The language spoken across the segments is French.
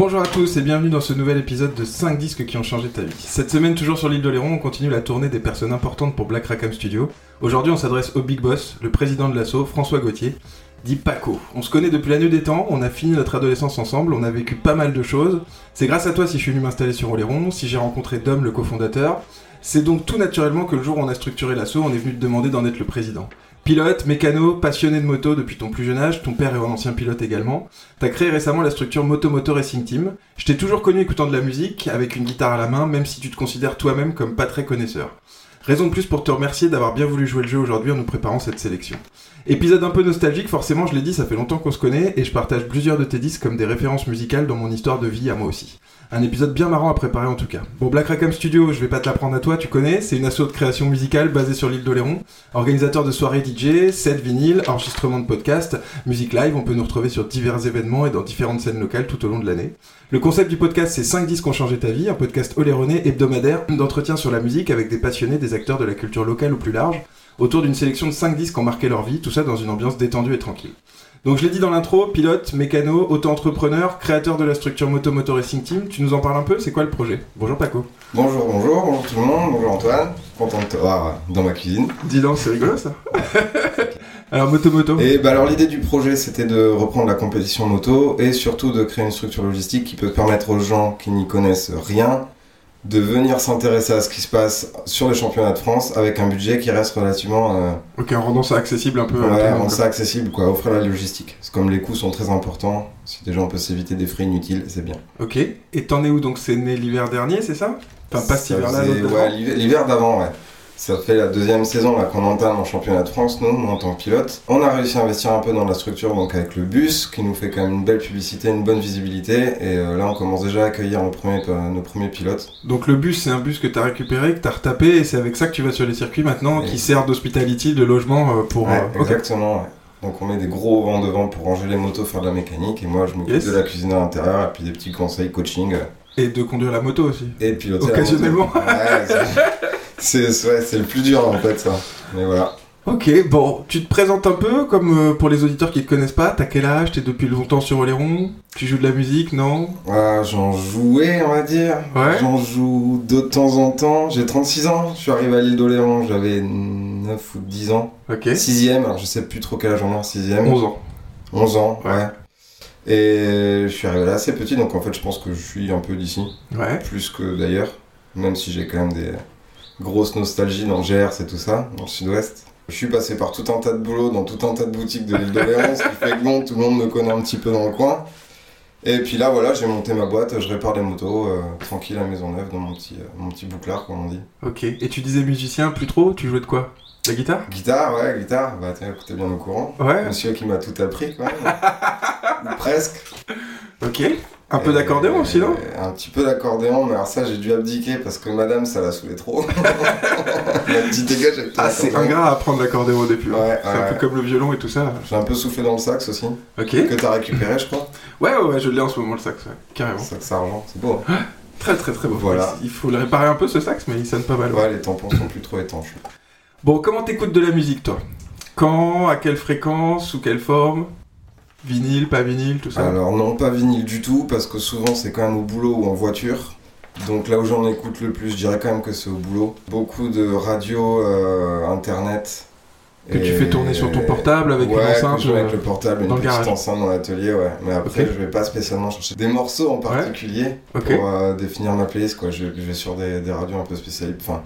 Bonjour à tous et bienvenue dans ce nouvel épisode de 5 disques qui ont changé ta vie. Cette semaine, toujours sur l'île d'Oléron, on continue la tournée des personnes importantes pour Black Rackham Studio. Aujourd'hui, on s'adresse au Big Boss, le président de l'assaut, François Gauthier, dit Paco. On se connaît depuis la nuit des temps, on a fini notre adolescence ensemble, on a vécu pas mal de choses. C'est grâce à toi si je suis venu m'installer sur Oléron, si j'ai rencontré Dom, le cofondateur. C'est donc tout naturellement que le jour où on a structuré l'assaut, on est venu te demander d'en être le président. Pilote, mécano, passionné de moto depuis ton plus jeune âge, ton père est un ancien pilote également. T'as créé récemment la structure Moto Racing Team. Je t'ai toujours connu écoutant de la musique, avec une guitare à la main, même si tu te considères toi-même comme pas très connaisseur. Raison de plus pour te remercier d'avoir bien voulu jouer le jeu aujourd'hui en nous préparant cette sélection. Épisode un peu nostalgique, forcément, je l'ai dit, ça fait longtemps qu'on se connaît et je partage plusieurs de tes disques comme des références musicales dans mon histoire de vie à moi aussi. Un épisode bien marrant à préparer en tout cas. Bon, Black Rackham Studio, je vais pas te l'apprendre à toi, tu connais, c'est une asso de création musicale basée sur l'île d'Oléron, organisateur de soirées DJ, set vinyle, enregistrement de podcasts, musique live, on peut nous retrouver sur divers événements et dans différentes scènes locales tout au long de l'année. Le concept du podcast, c'est 5 disques ont changé ta vie, un podcast oléronais hebdomadaire d'entretien sur la musique avec des passionnés, des acteurs de la culture locale ou plus large, autour d'une sélection de 5 disques ont marqué leur vie, tout ça dans une ambiance détendue et tranquille. Donc je l'ai dit dans l'intro, pilote, mécano, auto-entrepreneur, créateur de la structure Moto Moto Racing Team, tu nous en parles un peu, c'est quoi le projet? Bonjour Paco. Bonjour, bonjour, bonjour tout le monde, bonjour Antoine, content de te voir dans ma cuisine. Dis donc, c'est rigolo ça. Alors Moto Moto. Et bah alors l'idée du projet c'était de reprendre la compétition moto et surtout de créer une structure logistique qui peut permettre aux gens qui n'y connaissent rien de venir s'intéresser à ce qui se passe sur les championnats de France avec un budget qui reste relativement... euh, Ok, en rendant ça accessible un peu à ouais, rendre quoi. ça accessible, quoi, offrir la logistique. C'est comme les coûts sont très importants, si déjà on peut s'éviter des frais inutiles, c'est bien. Ok, et t'en es où donc? C'est né l'hiver dernier, c'est ça? Enfin, pas cet hiver-là, ouais, l'hiver d'avant, ouais. Ça fait la deuxième saison là qu'on entame en championnat de France, nous, en tant que pilote. On a réussi à investir un peu dans la structure, donc avec le bus, qui nous fait quand même une belle publicité, une bonne visibilité. Et euh, là, on commence déjà à accueillir nos premiers, euh, nos premiers pilotes. Donc le bus, c'est un bus que t'as récupéré, que t'as retapé, et c'est avec ça que tu vas sur les circuits maintenant, qui sert d'hospitality, de logement euh, pour... Ouais, euh, exactement, ouais. Donc on met des gros vents devant pour ranger les motos, faire de la mécanique. Et moi, je m'occupe Yes. de la cuisine à l'intérieur, et puis des petits conseils coaching. Et de conduire la moto aussi. Et piloter la Occasionnellement. moto. Ouais, c'est- ouais, c'est le plus dur en fait, ça. Mais voilà. Ok, bon, tu te présentes un peu, comme euh, pour les auditeurs qui te connaissent pas, t'as quel âge, t'es depuis longtemps sur Oléron, tu joues de la musique, non? J'en jouais, on va dire. Ouais. J'en joue de temps en temps. J'ai 36 ans. Je suis arrivé à l'île d'Oléron, j'avais 9 ou 10 ans. Ok. 6ème, alors je sais plus trop quel âge on en 6ème. 11 ans. 11 ans, Ouais. ouais. Et je suis arrivé là assez petit, donc en fait, je pense que je suis un peu d'ici. Ouais. Plus que d'ailleurs. Même si j'ai quand même des grosses nostalgies dans le GRC et tout ça, dans le sud-ouest. Je suis passé par tout un tas de boulots dans tout un tas de boutiques de l'île d'Oléron, ce qui fait que bon, tout le monde me connaît un petit peu dans le coin. Et puis là, voilà, j'ai monté ma boîte, je répare des motos, euh, tranquille à Maisonneuve, dans mon petit, euh, mon petit bouclard, comme on dit. Ok. Et tu disais musicien, plus trop, tu jouais de quoi? La guitare? Guitare, ouais, guitare, bah écoutez bien au courant. Ouais. Monsieur qui m'a tout appris. Ou Presque. Ok. Un peu d'accordéon aussi, non? Un petit peu d'accordéon, mais alors ça, j'ai dû abdiquer parce que madame, ça la saoulait trop. la petite dégage avec Ah, c'est ingrat à apprendre l'accordéon au début. hein. Ouais, c'est un ouais. peu comme le violon et tout ça. J'ai un peu soufflé dans le sax aussi, Ok. que t'as récupéré, je crois. Ouais, ouais, ouais, je l'ai en ce moment le sax, carrément. Sax argent, c'est beau. hein. Très, très, très beau. Voilà. Il faut le réparer un peu ce sax, mais il sonne pas mal. ouais. Ouais, les tampons sont plus trop étanches. Bon, comment t'écoutes de la musique, toi? Quand À quelle fréquence Sous quelle forme? Vinyle, pas vinyle, tout ça Alors non, pas vinyle du tout, parce que souvent c'est quand même au boulot ou en voiture. Donc là où j'en écoute le plus, je dirais quand même que c'est au boulot. Beaucoup de radio, euh, internet. Que tu fais tourner sur ton portable avec une enceinte, que je mets avec euh, le portable, une petite garage. enceinte dans l'atelier, ouais. Mais après, Ok. je vais pas spécialement chercher des morceaux en particulier pour euh, définir ma playlist, quoi. Je, je vais sur des, des radios un peu spécialisées. Enfin,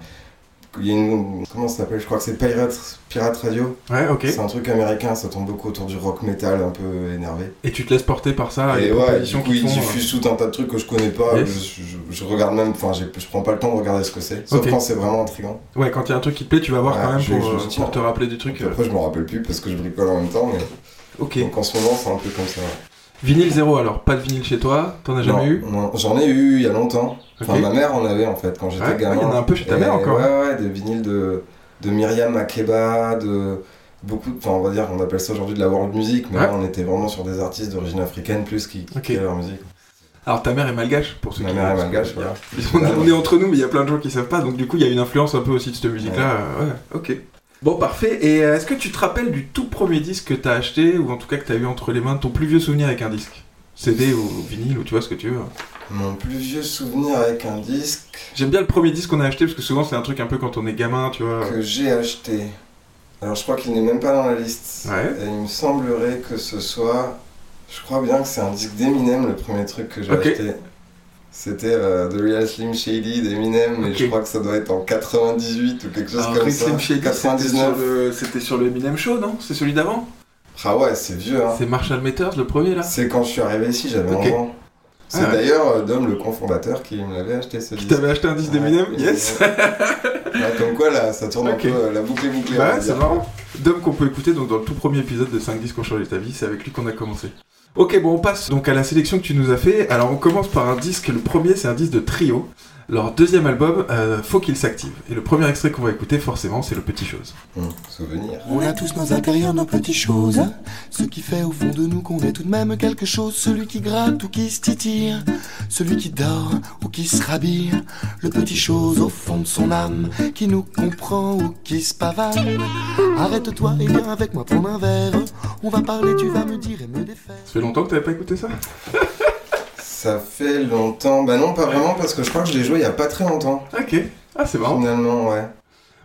il y a une. Comment ça s'appelle? Je crois que c'est Pirate, Pirate Radio. Ouais, ok. C'est un truc américain, ça tourne beaucoup autour du rock metal un peu énervé. Et tu te laisses porter par ça, et ouais, du coup, ils font. euh, diffusent tout un tas de trucs que je connais pas. Yes. Je, je- je regarde même, enfin, je prends pas le temps de regarder ce que c'est. Sauf quand c'est vraiment intriguant. euh, Ouais, quand il y a un truc qui te plaît, tu vas voir Ouais, quand même pour, euh, pour te rappeler du truc. Puis euh. après, je me rappelle plus parce que je bricole en même temps, mais. Ok. Donc en ce moment, c'est un peu comme ça. Vinyle zéro alors, pas de vinyle chez toi, t'en as jamais Non, eu non, J'en ai eu il y a longtemps. Enfin, ma mère en avait en fait quand j'étais Ouais, gamin. ouais, il y en a un peu chez ta mère encore. Ouais, ouais, des vinyles de, de Myriam Makeba, de beaucoup, de- enfin on va dire, on appelle ça aujourd'hui de la world music, mais Ouais. là on était vraiment sur des artistes d'origine africaine plus qui, qui Ok. créaient leur musique. Alors ta mère est malgache, pour ceux Ma qui mère est malgache, voilà. On, on est entre nous, mais il y a plein de gens qui savent pas, donc du coup il y a une influence un peu aussi de cette musique-là. euh, Ouais, ok. Bon, parfait. Et euh, est-ce que tu te rappelles du tout premier disque que t'as acheté, ou en tout cas que t'as eu entre les mains, ton plus vieux souvenir avec un disque CD ou vinyle, ou tu vois ce que tu veux hein. Mon plus vieux souvenir avec un disque J'aime bien le premier disque qu'on a acheté, parce que souvent c'est un truc un peu quand on est gamin, tu vois. que j'ai acheté. Alors je crois qu'il n'est même pas dans la liste. Ouais. Et il me semblerait que ce soit. Je crois bien que c'est un disque d'Eminem, le premier truc que j'ai acheté. C'était euh, The Real Slim Shady d'Eminem, mais Ok. je crois que ça doit être en 98 ou quelque chose Alors, comme Rick ça. Slim Shady, c'était 99. sur le- C'était sur le Eminem Show, non? C'est celui d'avant? Ah ouais, c'est vieux, hein. C'est Marshall Matters, le premier là C'est quand je suis arrivé ici, j'avais Ok. 11 ans. C'est Ah ouais. d'ailleurs euh, Dom, le cofondateur, qui me l'avait acheté ce Qui disque. t'avait acheté un disque Ouais. d'Eminem? Yes Ouais, comme quoi, là, ça tourne Ok. un peu, la boucle est bouclée. Bah ouais, c'est marrant. Dom qu'on peut écouter donc dans le tout premier épisode de 5 disques qui ont changé ta vie, c'est avec lui qu'on a commencé. Ok, bon, on passe donc à la sélection que tu nous as fait. Alors, on commence par un disque. Le premier, c'est un disque de Trio. Leur deuxième album, euh, Faut qu'il s'active. Et le premier extrait qu'on va écouter, forcément, c'est Le Petit Chose. Hum, souvenir. On a tous nos intérieurs, nos petites choses. Ce qui fait au fond de nous qu'on est tout de même quelque chose. Celui qui gratte ou qui se titille. Celui qui dort ou qui se rhabille. Le petit chose au fond de son âme. Qui nous comprend ou qui se pavane. Arrête-toi et viens avec moi prendre un verre. On va parler, tu vas me dire et me défaire. Ça fait longtemps que t'avais pas écouté ça? Ça fait longtemps. Bah non, pas vraiment, parce que je crois que je l'ai joué il y a pas très longtemps. Ok. Ah, c'est marrant. Finalement, ouais.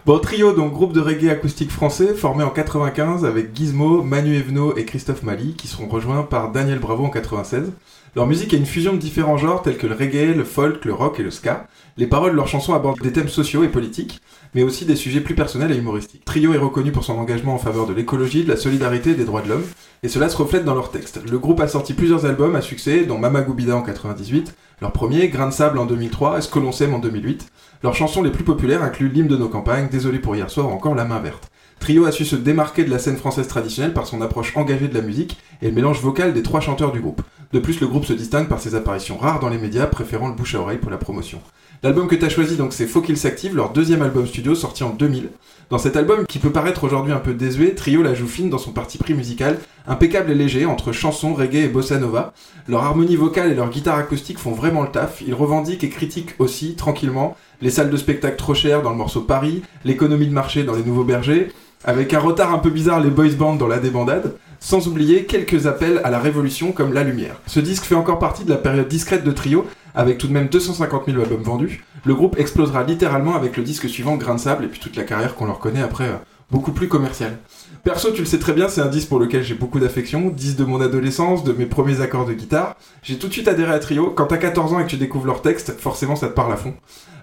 Bon, Trio, donc groupe de reggae acoustique français, formé en 95 avec Gizmo, Manu Evno et Christophe Mali, qui seront rejoints par Daniel Bravo en 96. Leur musique est une fusion de différents genres tels que le reggae, le folk, le rock et le ska. Les paroles de leurs chansons abordent des thèmes sociaux et politiques, mais aussi des sujets plus personnels et humoristiques. Trio est reconnu pour son engagement en faveur de l'écologie, de la solidarité et des droits de l'homme, et cela se reflète dans leurs textes. Le groupe a sorti plusieurs albums à succès, dont Mama Goubida en 98, leur premier, Grain de sable en 2003, Est-ce que l'on s'aime en 2008. Leurs chansons les plus populaires incluent L'hymne de nos campagnes, Désolé pour hier soir encore La main verte. Trio a su se démarquer de la scène française traditionnelle par son approche engagée de la musique et le mélange vocal des trois chanteurs du groupe. De plus, le groupe se distingue par ses apparitions rares dans les médias, préférant le bouche à oreille pour la promotion. L'album que tu choisi, donc, c'est Faut qu'il s'active, leur deuxième album studio sorti en 2000. Dans cet album, qui peut paraître aujourd'hui un peu désuet, Trio la joue fine dans son parti pris musical, impeccable et léger, entre chansons, reggae et bossa nova. Leur harmonie vocale et leur guitare acoustique font vraiment le taf. Ils revendiquent et critiquent aussi, tranquillement, les salles de spectacle trop chères dans le morceau Paris, l'économie de marché dans les Nouveaux Bergers, avec un retard un peu bizarre les boys bands dans la débandade, sans oublier quelques appels à la révolution comme La Lumière. Ce disque fait encore partie de la période discrète de Trio, avec tout de même 250 000 albums vendus. Le groupe explosera littéralement avec le disque suivant Grain de Sable et puis toute la carrière qu'on leur connaît après euh, beaucoup plus commerciale. Perso, tu le sais très bien, c'est un disque pour lequel j'ai beaucoup d'affection, disque de mon adolescence, de mes premiers accords de guitare. J'ai tout de suite adhéré à Trio. Quand t'as 14 ans et que tu découvres leur texte, forcément ça te parle à fond.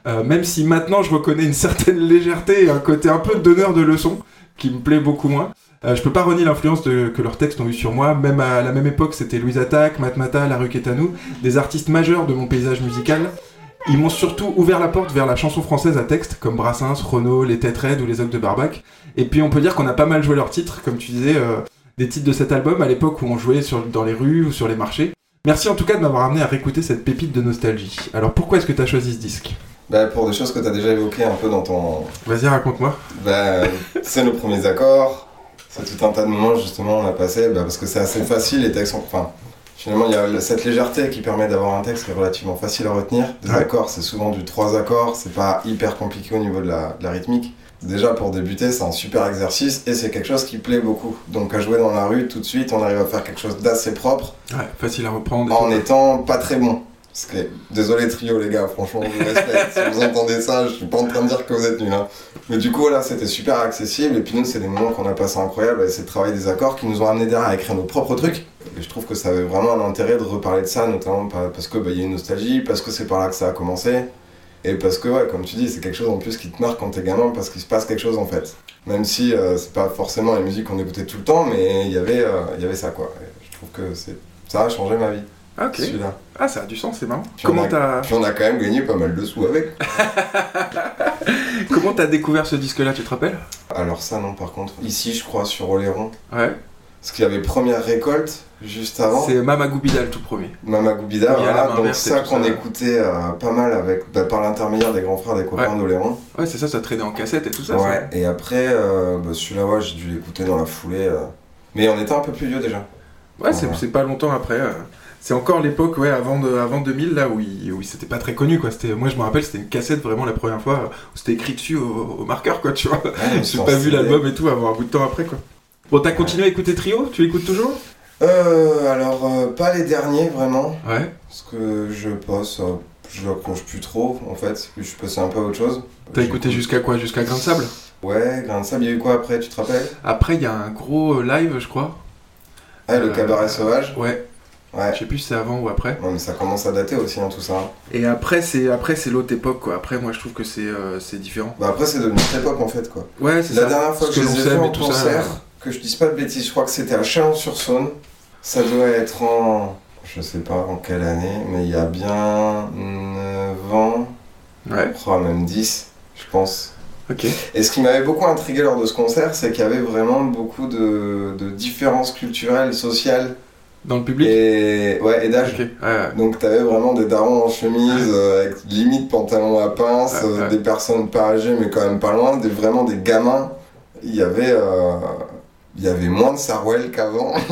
Euh, même si maintenant je reconnais une certaine légèreté et un côté un peu donneur de leçons qui me plaît beaucoup moins. Euh, je peux pas renier l'influence que leurs textes ont eu sur moi. Même à la même époque, c'était Louise Attaque, Matmata, La Rue Quétanou, des artistes majeurs de mon paysage musical. Ils m'ont surtout ouvert la porte vers la chanson française à texte, comme Brassens, Renaud, Les Têtes Raides ou Les Ogres de Barbac. Et puis on peut dire qu'on a pas mal joué leurs titres, comme tu disais, euh, des titres de cet album à l'époque où on jouait sur, dans les rues ou sur les marchés. Merci en tout cas de m'avoir amené à réécouter cette pépite de nostalgie. Alors pourquoi est-ce que tu as choisi ce disque? Bah, pour des choses que tu as déjà évoquées un peu dans ton. Vas-y, raconte-moi. Bah, c'est nos premiers accords. C'est tout un tas de moments, justement, on a passé. Bah, parce que c'est assez facile, les textes sont. Enfin, finalement, il y a cette légèreté qui permet d'avoir un texte qui est relativement facile à retenir. Des Ouais. accords, c'est souvent du trois accords. C'est pas hyper compliqué au niveau de la, de la rythmique. Déjà, pour débuter, c'est un super exercice et c'est quelque chose qui plaît beaucoup. Donc, à jouer dans la rue, tout de suite, on arrive à faire quelque chose d'assez propre Ouais, facile à reprendre. en étant pas très bon. Désolé trio les gars, franchement, je vous respecte. si vous entendez ça, je suis pas en train de dire que vous êtes nuls. Hein. Mais du coup, là, c'était super accessible. Et puis nous, c'est des moments qu'on a passé incroyables. Et c'est le travail des accords qui nous ont amené derrière à écrire nos propres trucs. Et je trouve que ça avait vraiment un intérêt de reparler de ça, notamment pa- parce que bah, il y a une nostalgie, parce que c'est par là que ça a commencé. Et parce que, ouais, comme tu dis, c'est quelque chose en plus qui te marque quand t'es gamin, parce qu'il se passe quelque chose en fait. Même si euh, c'est pas forcément la musique qu'on écoutait tout le temps, mais il euh, y avait ça quoi. Et je trouve que ça a changé ma vie, Ah, ok. celui-là. Ah, ça a du sens, c'est marrant. Puis Comment t'as Puis on a quand même gagné pas mal de sous avec. comment t'as découvert ce disque-là, tu te rappelles? Alors ça non par contre. Ici je crois sur Oléron. Ouais. Parce qu'il y avait première récolte juste avant. C'est Mama Goubida le tout premier. Mama Goubida, Oui, à la voilà. donc ça qu'on écoutait euh, pas mal avec, bah, par l'intermédiaire des grands frères des copains d'Oléron. Ouais, c'est ça, ça traînait en cassette et tout ça. Ouais, et après, euh, bah, celui-là, ouais, j'ai dû l'écouter dans la foulée. euh. Mais on était un peu plus vieux déjà. Ouais. c'est pas longtemps après. C'est encore l'époque, ouais, avant, de, avant 2000, là, où, il- où c'était pas très connu, quoi. C'était- Moi, je me rappelle, c'était une cassette vraiment la première fois où c'était écrit dessus au, au marqueur, quoi, tu vois. Ouais, J'ai pas vu l'album et tout avant un bout de temps après, quoi. Bon, t'as continué à écouter Trio? Tu l'écoutes toujours? Euh, alors, euh, pas les derniers vraiment. Ouais. Parce que je passe, euh, je accroche plus trop en fait. Je suis passé un peu à autre chose. T'as écouté jusqu'à quoi? Jusqu'à Grain de Sable? Ouais, Grain de Sable, il y a eu quoi après, tu te rappelles? Après, il y a un gros euh, live, je crois. Ah, le Euh, cabaret sauvage Ouais. Ouais. Je sais plus si c'est avant ou après. Non, mais ça commence à dater aussi, hein, tout ça. Et après, c'est après c'est l'autre époque, quoi. Après, moi, je trouve que c'est euh, c'est différent. Bah, après, c'est devenu très pop en fait, quoi. Ouais, c'est La ça. dernière fois que, je les ai mais en ça, concert, euh, que je dise pas de bêtises, je crois que c'était à Chalon-sur-Saône. Ça doit être en. Je sais pas en quelle année, mais il y a bien 9 ans, Ouais, oh, même 10, je pense. ok. Et ce qui m'avait beaucoup intrigué lors de ce concert, c'est qu'il y avait vraiment beaucoup de, de différences culturelles, sociales Dans le public? Et, ouais, et d'âge. Ok, ouais, ouais. Donc t'avais vraiment des darons en chemise, euh, avec limite pantalon à pince, Ouais, euh, des personnes pas âgées mais quand même pas loin, des, vraiment des gamins. Il y avait, euh, il y avait moins de Sarwell qu'avant.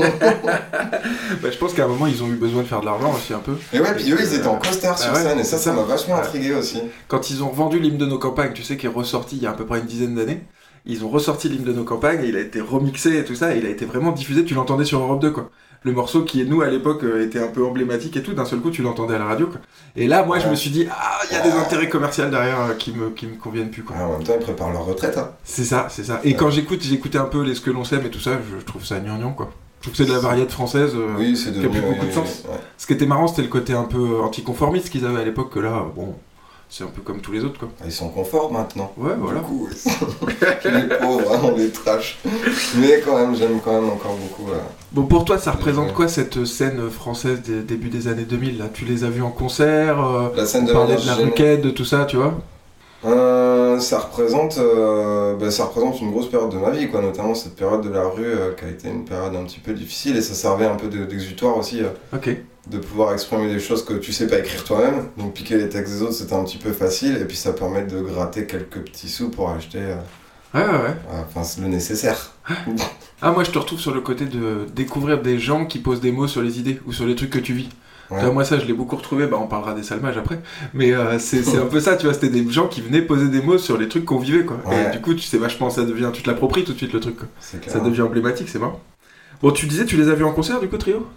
Bah, je pense qu'à un moment, ils ont eu besoin de faire de l'argent aussi un peu. Et ouais, puis eux ils étaient en costard sur Bah ouais, scène et ça, ça m'a vachement intrigué aussi. Quand ils ont revendu l'hymne de nos campagnes, tu sais, qui est ressorti il y a à peu près une dizaine d'années, ils ont ressorti l'hymne de nos campagnes et il a été remixé et tout ça, et il a été vraiment diffusé, tu l'entendais sur Europe 2, quoi. Le morceau qui, nous, à l'époque, euh, était un peu emblématique et tout, d'un seul coup, tu l'entendais à la radio, quoi. Et là, moi, je me suis dit, ah, il y a des intérêts commerciaux derrière euh, qui me, qui me conviennent plus, quoi. Ah, en même temps ils préparent leur retraite. Hein. C'est ça, c'est ça. Et quand j'écoute, j'écoutais un peu les ce que l'on sait, mais tout ça, je, trouve ça gnangnan, quoi. Je trouve que c'est de la variété française. euh, Oui, c'est qui a plus beaucoup de sens. Ce qui était marrant, c'était le côté un peu anticonformiste qu'ils avaient à l'époque, que là, bon, c'est un peu comme tous les autres, quoi. Ils sont confort maintenant. Ouais, voilà. Du coup, les pauvres, hein, on les trash. Mais quand même, j'aime quand même encore beaucoup. euh, Bon, pour toi, ça représente quoi cette scène française des début des années 2000 là? Tu les as vus en concert euh, La scène On de parlait de la requête, de tout ça, tu vois? Euh, ça représente, euh, bah, ça représente une grosse période de ma vie, quoi. Notamment cette période de la rue euh, qui a été une période un petit peu difficile et ça servait un peu de- d'exutoire aussi, euh, Ok. De pouvoir exprimer des choses que tu sais pas écrire toi-même. Donc piquer les textes des autres, c'était un petit peu facile et puis ça permet de gratter quelques petits sous pour acheter, euh, Ouais, ouais, ouais. euh, enfin c'est le nécessaire. Ah, moi, je te retrouve sur le côté de découvrir des gens qui posent des mots sur les idées ou sur les trucs que tu vis. Ouais. Moi, ça, je l'ai beaucoup retrouvé. Bah, on parlera des salmages après. Mais euh, c'est un peu ça, tu vois. C'était des gens qui venaient poser des mots sur les trucs qu'on vivait, quoi. Ouais. Et du coup, tu sais vachement, ça devient. Tu te l'appropries tout de suite, le truc, quoi. Ça devient emblématique, c'est marrant. Bon, tu disais, tu les as vus en concert, du coup, Trio?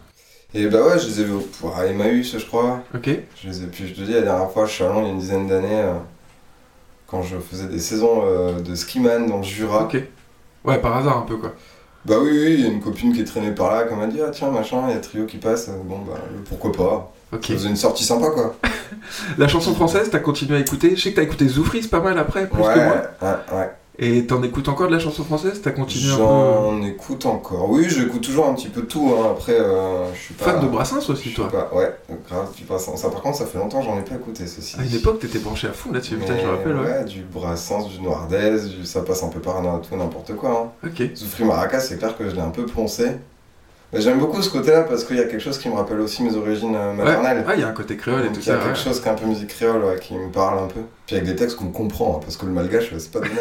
Et bah ouais, je les ai vus à Emmaüs, je crois. Ok. Je les ai, puis je te dis, la dernière fois, à Chalon, il y a une dizaine d'années, euh, quand je faisais des saisons euh, de skiman dans le Jura. Ok. Ouais, par hasard, un peu, quoi. Bah oui, oui, il y a une copine qui est traînée par là, qui m'a dit, ah tiens, machin, il y a Trio qui passe, bon bah pourquoi pas. Ok. Ça faisait une sortie sympa quoi. La chanson française, t'as continué à écouter? Je sais que t'as écouté Zoufris pas mal après, plus ouais, que moi. ouais, ouais. Et t'en écoutes encore de la chanson française? T'as continué un peu. J'en écoute encore. Oui, j'écoute toujours un petit peu tout, hein. après euh, je suis pas... Fan de Brassens aussi, toi. pas- Ouais, grave, du Brassens. Ça par contre, ça fait longtemps que j'en ai pas écouté ceci. À une époque, t'étais branché à fond là-dessus, putain, je me rappelle, ouais. du Brassens, du Noirdez, du... ça passe un peu par tout n'importe quoi. Hein. Ok. Zoufri Maracas, c'est clair que je l'ai un peu poncé. Mais j'aime beaucoup ce côté-là parce qu'il y a quelque chose qui me rappelle aussi mes origines euh, maternelles. Ouais, il y a un côté créole et tout il y a ça. quelque chose qui est un peu musique créole ouais, qui me parle un peu. Puis avec des textes qu'on comprend, hein, parce que le malgache, c'est pas donné.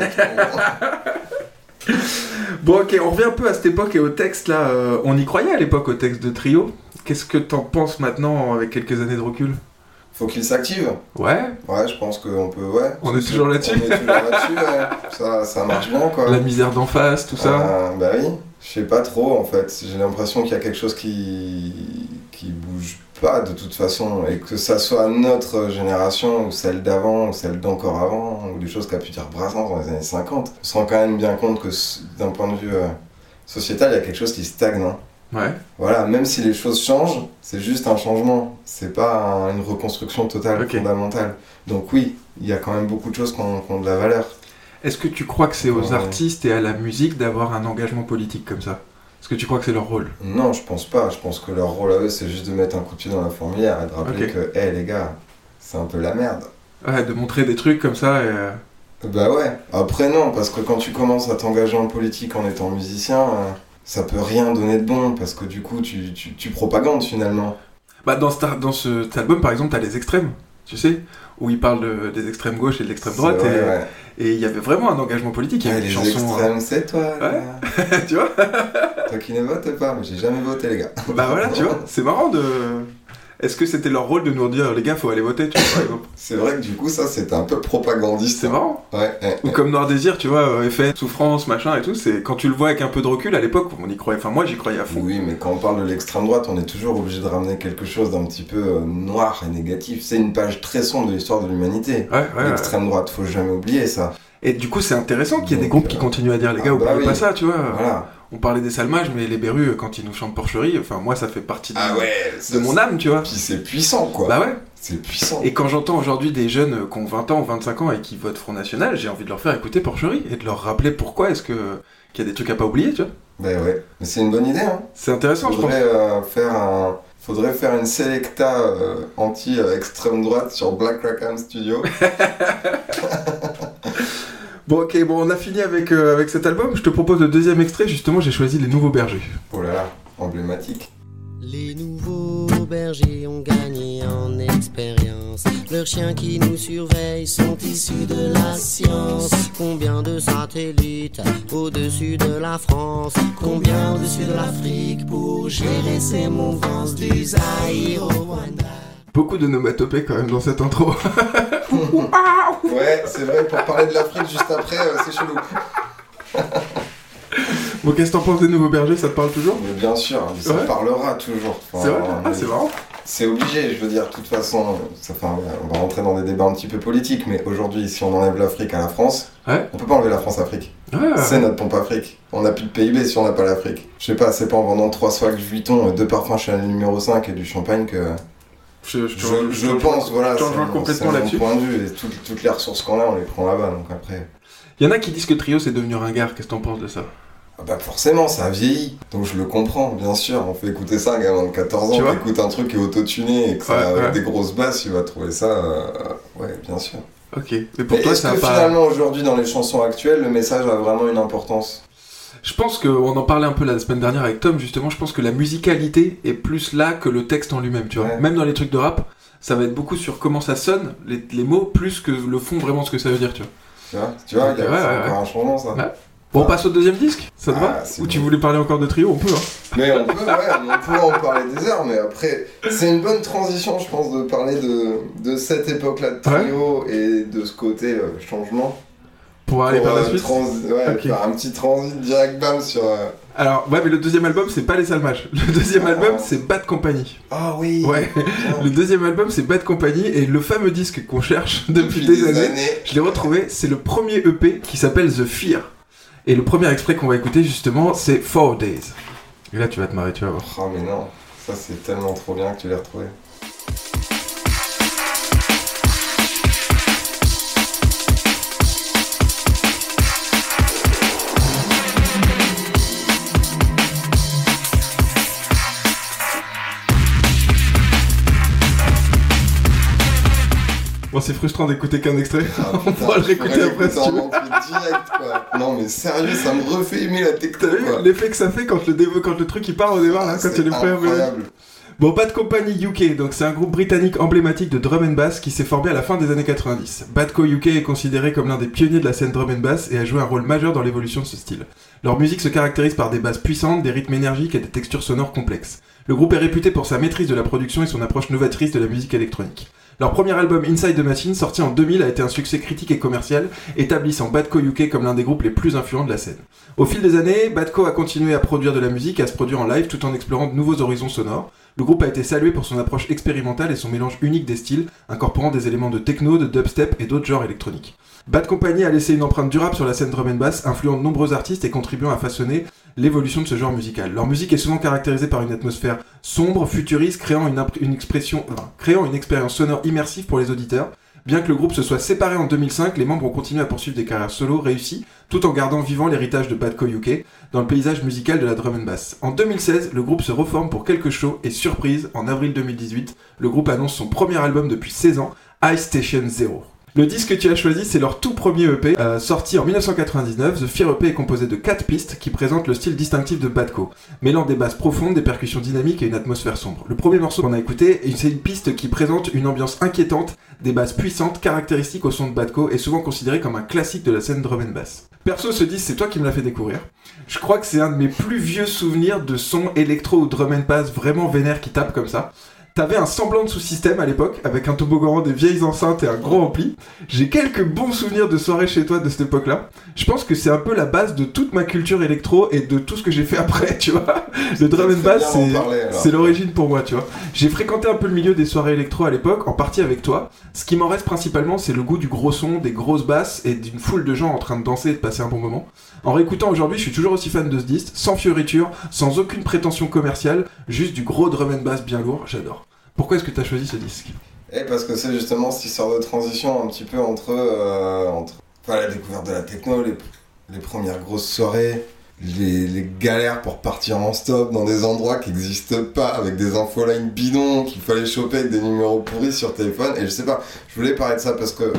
Bon, ok, on revient un peu à cette époque et au texte là. euh, on y croyait à l'époque au texte de Trio. Qu'est-ce que t'en penses maintenant avec quelques années de recul? Faut qu'il s'active. Ouais, Ouais, je pense qu'on peut, ouais. On est toujours là-dessus. On est toujours là-dessus, ouais. Ça, ça marche bien, quoi. la misère d'en face, tout ça. Euh, bah oui. Je sais pas trop, en fait. J'ai l'impression qu'il y a quelque chose qui... qui bouge pas, de toute façon. Et que ça soit notre génération, ou celle d'avant, ou celle d'encore avant, ou des choses qu'a pu dire Brassens dans les années 50, on se rend quand même bien compte que, d'un point de vue euh, sociétal, il y a quelque chose qui stagne, hein. Ouais. Voilà, même si les choses changent, c'est juste un changement. C'est pas un- une reconstruction totale, fondamentale. Donc oui, il y a quand même beaucoup de choses qui ont, qui ont de la valeur. Est-ce que tu crois que c'est aux Ouais. artistes et à la musique d'avoir un engagement politique comme ça? Est-ce que tu crois que c'est leur rôle? Non, je pense pas. Je pense que leur rôle à eux, c'est juste de mettre un coup de pied dans la fourmilière et de rappeler que, hé les gars, c'est un peu la merde. Ouais, de montrer des trucs comme ça et... euh, Bah ouais. Après non, parce que quand tu commences à t'engager en politique en étant musicien, euh, ça peut rien donner de bon, parce que du coup, tu, tu, tu propagandes finalement. Bah, dans, cet, dans ce- cet album, par exemple, t'as les extrêmes, tu sais, où ils parlent de- des extrêmes gauche et de l'extrême droite, et vrai, ouais. et il y avait vraiment un engagement politique. Il y avait les des chansons. extrêmes, c'est toi. Ouais. là. tu vois Toi qui ne votes pas, mais j'ai jamais voté, les gars. Bah voilà, tu vois, c'est marrant de. Est-ce que c'était leur rôle de nous dire, les gars, faut aller voter, tu vois, par exemple C'est vrai que du coup, ça, c'était un peu propagandiste. C'est marrant. Ouais, ouais. Ou comme Noir Désir, tu vois, euh, effet, souffrance, machin et tout, c'est quand tu le vois avec un peu de recul, à l'époque, on y croyait, enfin moi j'y croyais à fond. Oui, mais quand on parle de l'extrême droite, on est toujours obligé de ramener quelque chose d'un petit peu euh, noir et négatif. C'est une page très sombre de l'histoire de l'humanité. Ouais, ouais, ouais. L'extrême droite, faut jamais oublier ça. Et du coup, c'est intéressant qu'il y ait des groupes qui euh, continuent à dire, les ah gars, bah oubliez oui. pas ça, tu vois. Voilà. On parlait des salmages, mais les berus, quand ils nous chantent porcherie, enfin moi ça fait partie de, Ah ouais, de ça, mon âme, tu vois. Puis c'est puissant, quoi. Bah ouais. C'est puissant. Et quand j'entends aujourd'hui des jeunes euh, qui ont 20 ans ou 25 ans et qui votent Front National, j'ai envie de leur faire écouter Porcherie et de leur rappeler pourquoi est-ce que qu'il y a des trucs à pas oublier, tu vois. Bah ouais. Mais c'est une bonne idée, hein. C'est intéressant, je pense. Faudrait euh, faire un. Faudrait faire une selecta euh, anti-extrême droite sur Black Rackham Studio. Bon, ok, bon, on a fini avec, euh, avec cet album. Je te propose le deuxième extrait. Justement, j'ai choisi Les Nouveaux Bergers. Oh là là, emblématique. Les nouveaux bergers ont gagné en expérience. Leurs chiens qui nous surveillent sont issus de la science. Combien de satellites au-dessus de la France? Combien au-dessus de l'Afrique pour gérer ces mouvances du Zaïre? au Rwanda Beaucoup de nomatopées quand même dans cette intro. Ouais, c'est vrai, pour parler de l'Afrique juste après, euh, c'est chelou. bon, qu'est-ce que t'en penses des Nouveaux Bergers? Ça te parle toujours? Mais bien sûr, ça Ouais. parlera toujours. Enfin, C'est vrai? Ah, c'est marrant. C'est obligé, je veux dire, de toute façon, ça, on va rentrer dans des débats un petit peu politiques, mais aujourd'hui, si on enlève l'Afrique à la France, Ouais. on peut pas enlever la France à l'Afrique. Ouais, C'est notre pompe Afrique. On n'a plus de PIB si on n'a pas l'Afrique. Je sais pas, c'est pas en vendant 3 swags Vuitton, deux parfums Chanel numéro 5 et du champagne que. Je, je, Je, je pense, voilà, je rejoins complètement là-dessus. point de vue. Et toutes, toutes les ressources qu'on a, on les prend là-bas, donc après. Il y en a qui disent que Trio c'est devenu ringard. Qu'est-ce que t'en penses de ça? Ah bah forcément, ça a vieilli. Donc je le comprends, bien sûr. On fait écouter ça à un gamin de 14 Tu ans écoute un truc qui est autotuné et que ça, Ouais, avec ouais. des grosses basses, il va trouver ça. euh, ouais, bien sûr. Ok. Mais pour Mais toi, est-ce ça que pas. finalement aujourd'hui dans les chansons actuelles, le message a vraiment une importance? Je pense qu'on en parlait un peu la semaine dernière avec Tom, justement. Je pense que la musicalité est plus là que le texte en lui-même, tu vois. Ouais. Même dans les trucs de rap, ça va être beaucoup sur comment ça sonne, les, les mots, plus que le fond, vraiment ce que ça veut dire, tu vois. Tu vois, tu vois il y a Ouais, ouais, un changement ça. Bon, on Ah. passe au deuxième disque Ça te Ah, va c'est Ou bon. tu voulais parler encore de Trio On peut, hein. Mais on peut, ouais, on peut en parler des heures, mais après, c'est une bonne transition, je pense, de parler de, de cette époque-là de trio et de ce côté euh, changement. Pour aller Pour, par la suite trans- ouais, faire un petit transit direct bam sur. euh, Alors, ouais, mais le deuxième album, c'est pas Les Salmages. Le deuxième Ah. album, c'est Bad Company. Ah oui Ouais. Le deuxième album, c'est Bad Company, et le fameux disque qu'on cherche depuis, des, années, je l'ai retrouvé, c'est le premier EP qui s'appelle The Fear. Et le premier extrait qu'on va écouter, justement, c'est Four Days. Et là, tu vas te marrer, tu vas voir. Oh mais non, ça c'est tellement trop bien que tu l'aies retrouvé. Bon, c'est frustrant d'écouter qu'un extrait. Ah, On pourra le réécouter après, si tu veux. direct, quoi. Non mais sérieux, ça me refait aimer la techno l'effet que ça fait quand le, dévo- quand le truc il part au départ, là, quand à venir incroyable. Bon, Bad Company UK, donc c'est un groupe britannique emblématique de drum and bass qui s'est formé à la fin des années 90. Badco UK est considéré comme l'un des pionniers de la scène drum and bass et a joué un rôle majeur dans l'évolution de ce style. Leur musique se caractérise par des basses puissantes, des rythmes énergiques et des textures sonores complexes. Le groupe est réputé pour sa maîtrise de la production et son approche novatrice de la musique électronique. Leur premier album Inside the Machine, sorti en 2000, a été un succès critique et commercial, établissant Badco UK comme l'un des groupes les plus influents de la scène. Au fil des années, Badco a continué à produire de la musique et à se produire en live tout en explorant de nouveaux horizons sonores. Le groupe a été salué pour son approche expérimentale et son mélange unique des styles, incorporant des éléments de techno, de dubstep et d'autres genres électroniques. Bad Company a laissé une empreinte durable sur la scène drum and bass, influant de nombreux artistes et contribuant à façonner l'évolution de ce genre musical. Leur musique est souvent caractérisée par une atmosphère sombre, futuriste, créant une, expérience sonore immersive pour les auditeurs. Bien que le groupe se soit séparé en 2005, les membres ont continué à poursuivre des carrières solo réussies, tout en gardant vivant l'héritage de Badco UK dans le paysage musical de la drum and bass. En 2016, le groupe se reforme pour quelques shows et surprise, en avril 2018, le groupe annonce son premier album depuis 16 ans, Ice Station Zero. Le disque que tu as choisi, c'est leur tout premier EP, euh, sorti en 1999. The Fear EP est composé de 4 pistes qui présentent le style distinctif de Badco, mêlant des basses profondes, des percussions dynamiques et une atmosphère sombre. Le premier morceau qu'on a écouté, c'est une piste qui présente une ambiance inquiétante, des basses puissantes, caractéristiques au son de Badco et souvent considéré comme un classique de la scène drum and bass. Perso, ce disque, c'est toi qui me l'as fait découvrir. Je crois que c'est un de mes plus vieux souvenirs de son électro ou drum and bass vraiment vénère qui tape comme ça. T'avais un semblant de sous-système à l'époque, avec un toboggan, des vieilles enceintes et un gros ampli. J'ai quelques bons souvenirs de soirées chez toi de cette époque-là. Je pense que c'est un peu la base de toute ma culture électro et de tout ce que j'ai fait après, tu vois. Le drum and bass, c'est l'origine pour moi, tu vois. J'ai fréquenté un peu le milieu des soirées électro à l'époque, en partie avec toi. Ce qui m'en reste principalement, c'est le goût du gros son, des grosses basses et d'une foule de gens en train de danser et de passer un bon moment. En réécoutant aujourd'hui, je suis toujours aussi fan de ce disque, sans fioriture, sans aucune prétention commerciale, juste du gros drum and bass bien lourd, j'adore. Pourquoi est-ce que t'as choisi ce disque Et parce que c'est justement cette histoire de transition un petit peu entre, euh, entre enfin, la découverte de la techno, les, les premières grosses soirées, les, les galères pour partir en stop dans des endroits qui n'existent pas, avec des infolines bidons qu'il fallait choper avec des numéros pourris sur téléphone. Et je sais pas, je voulais parler de ça parce que,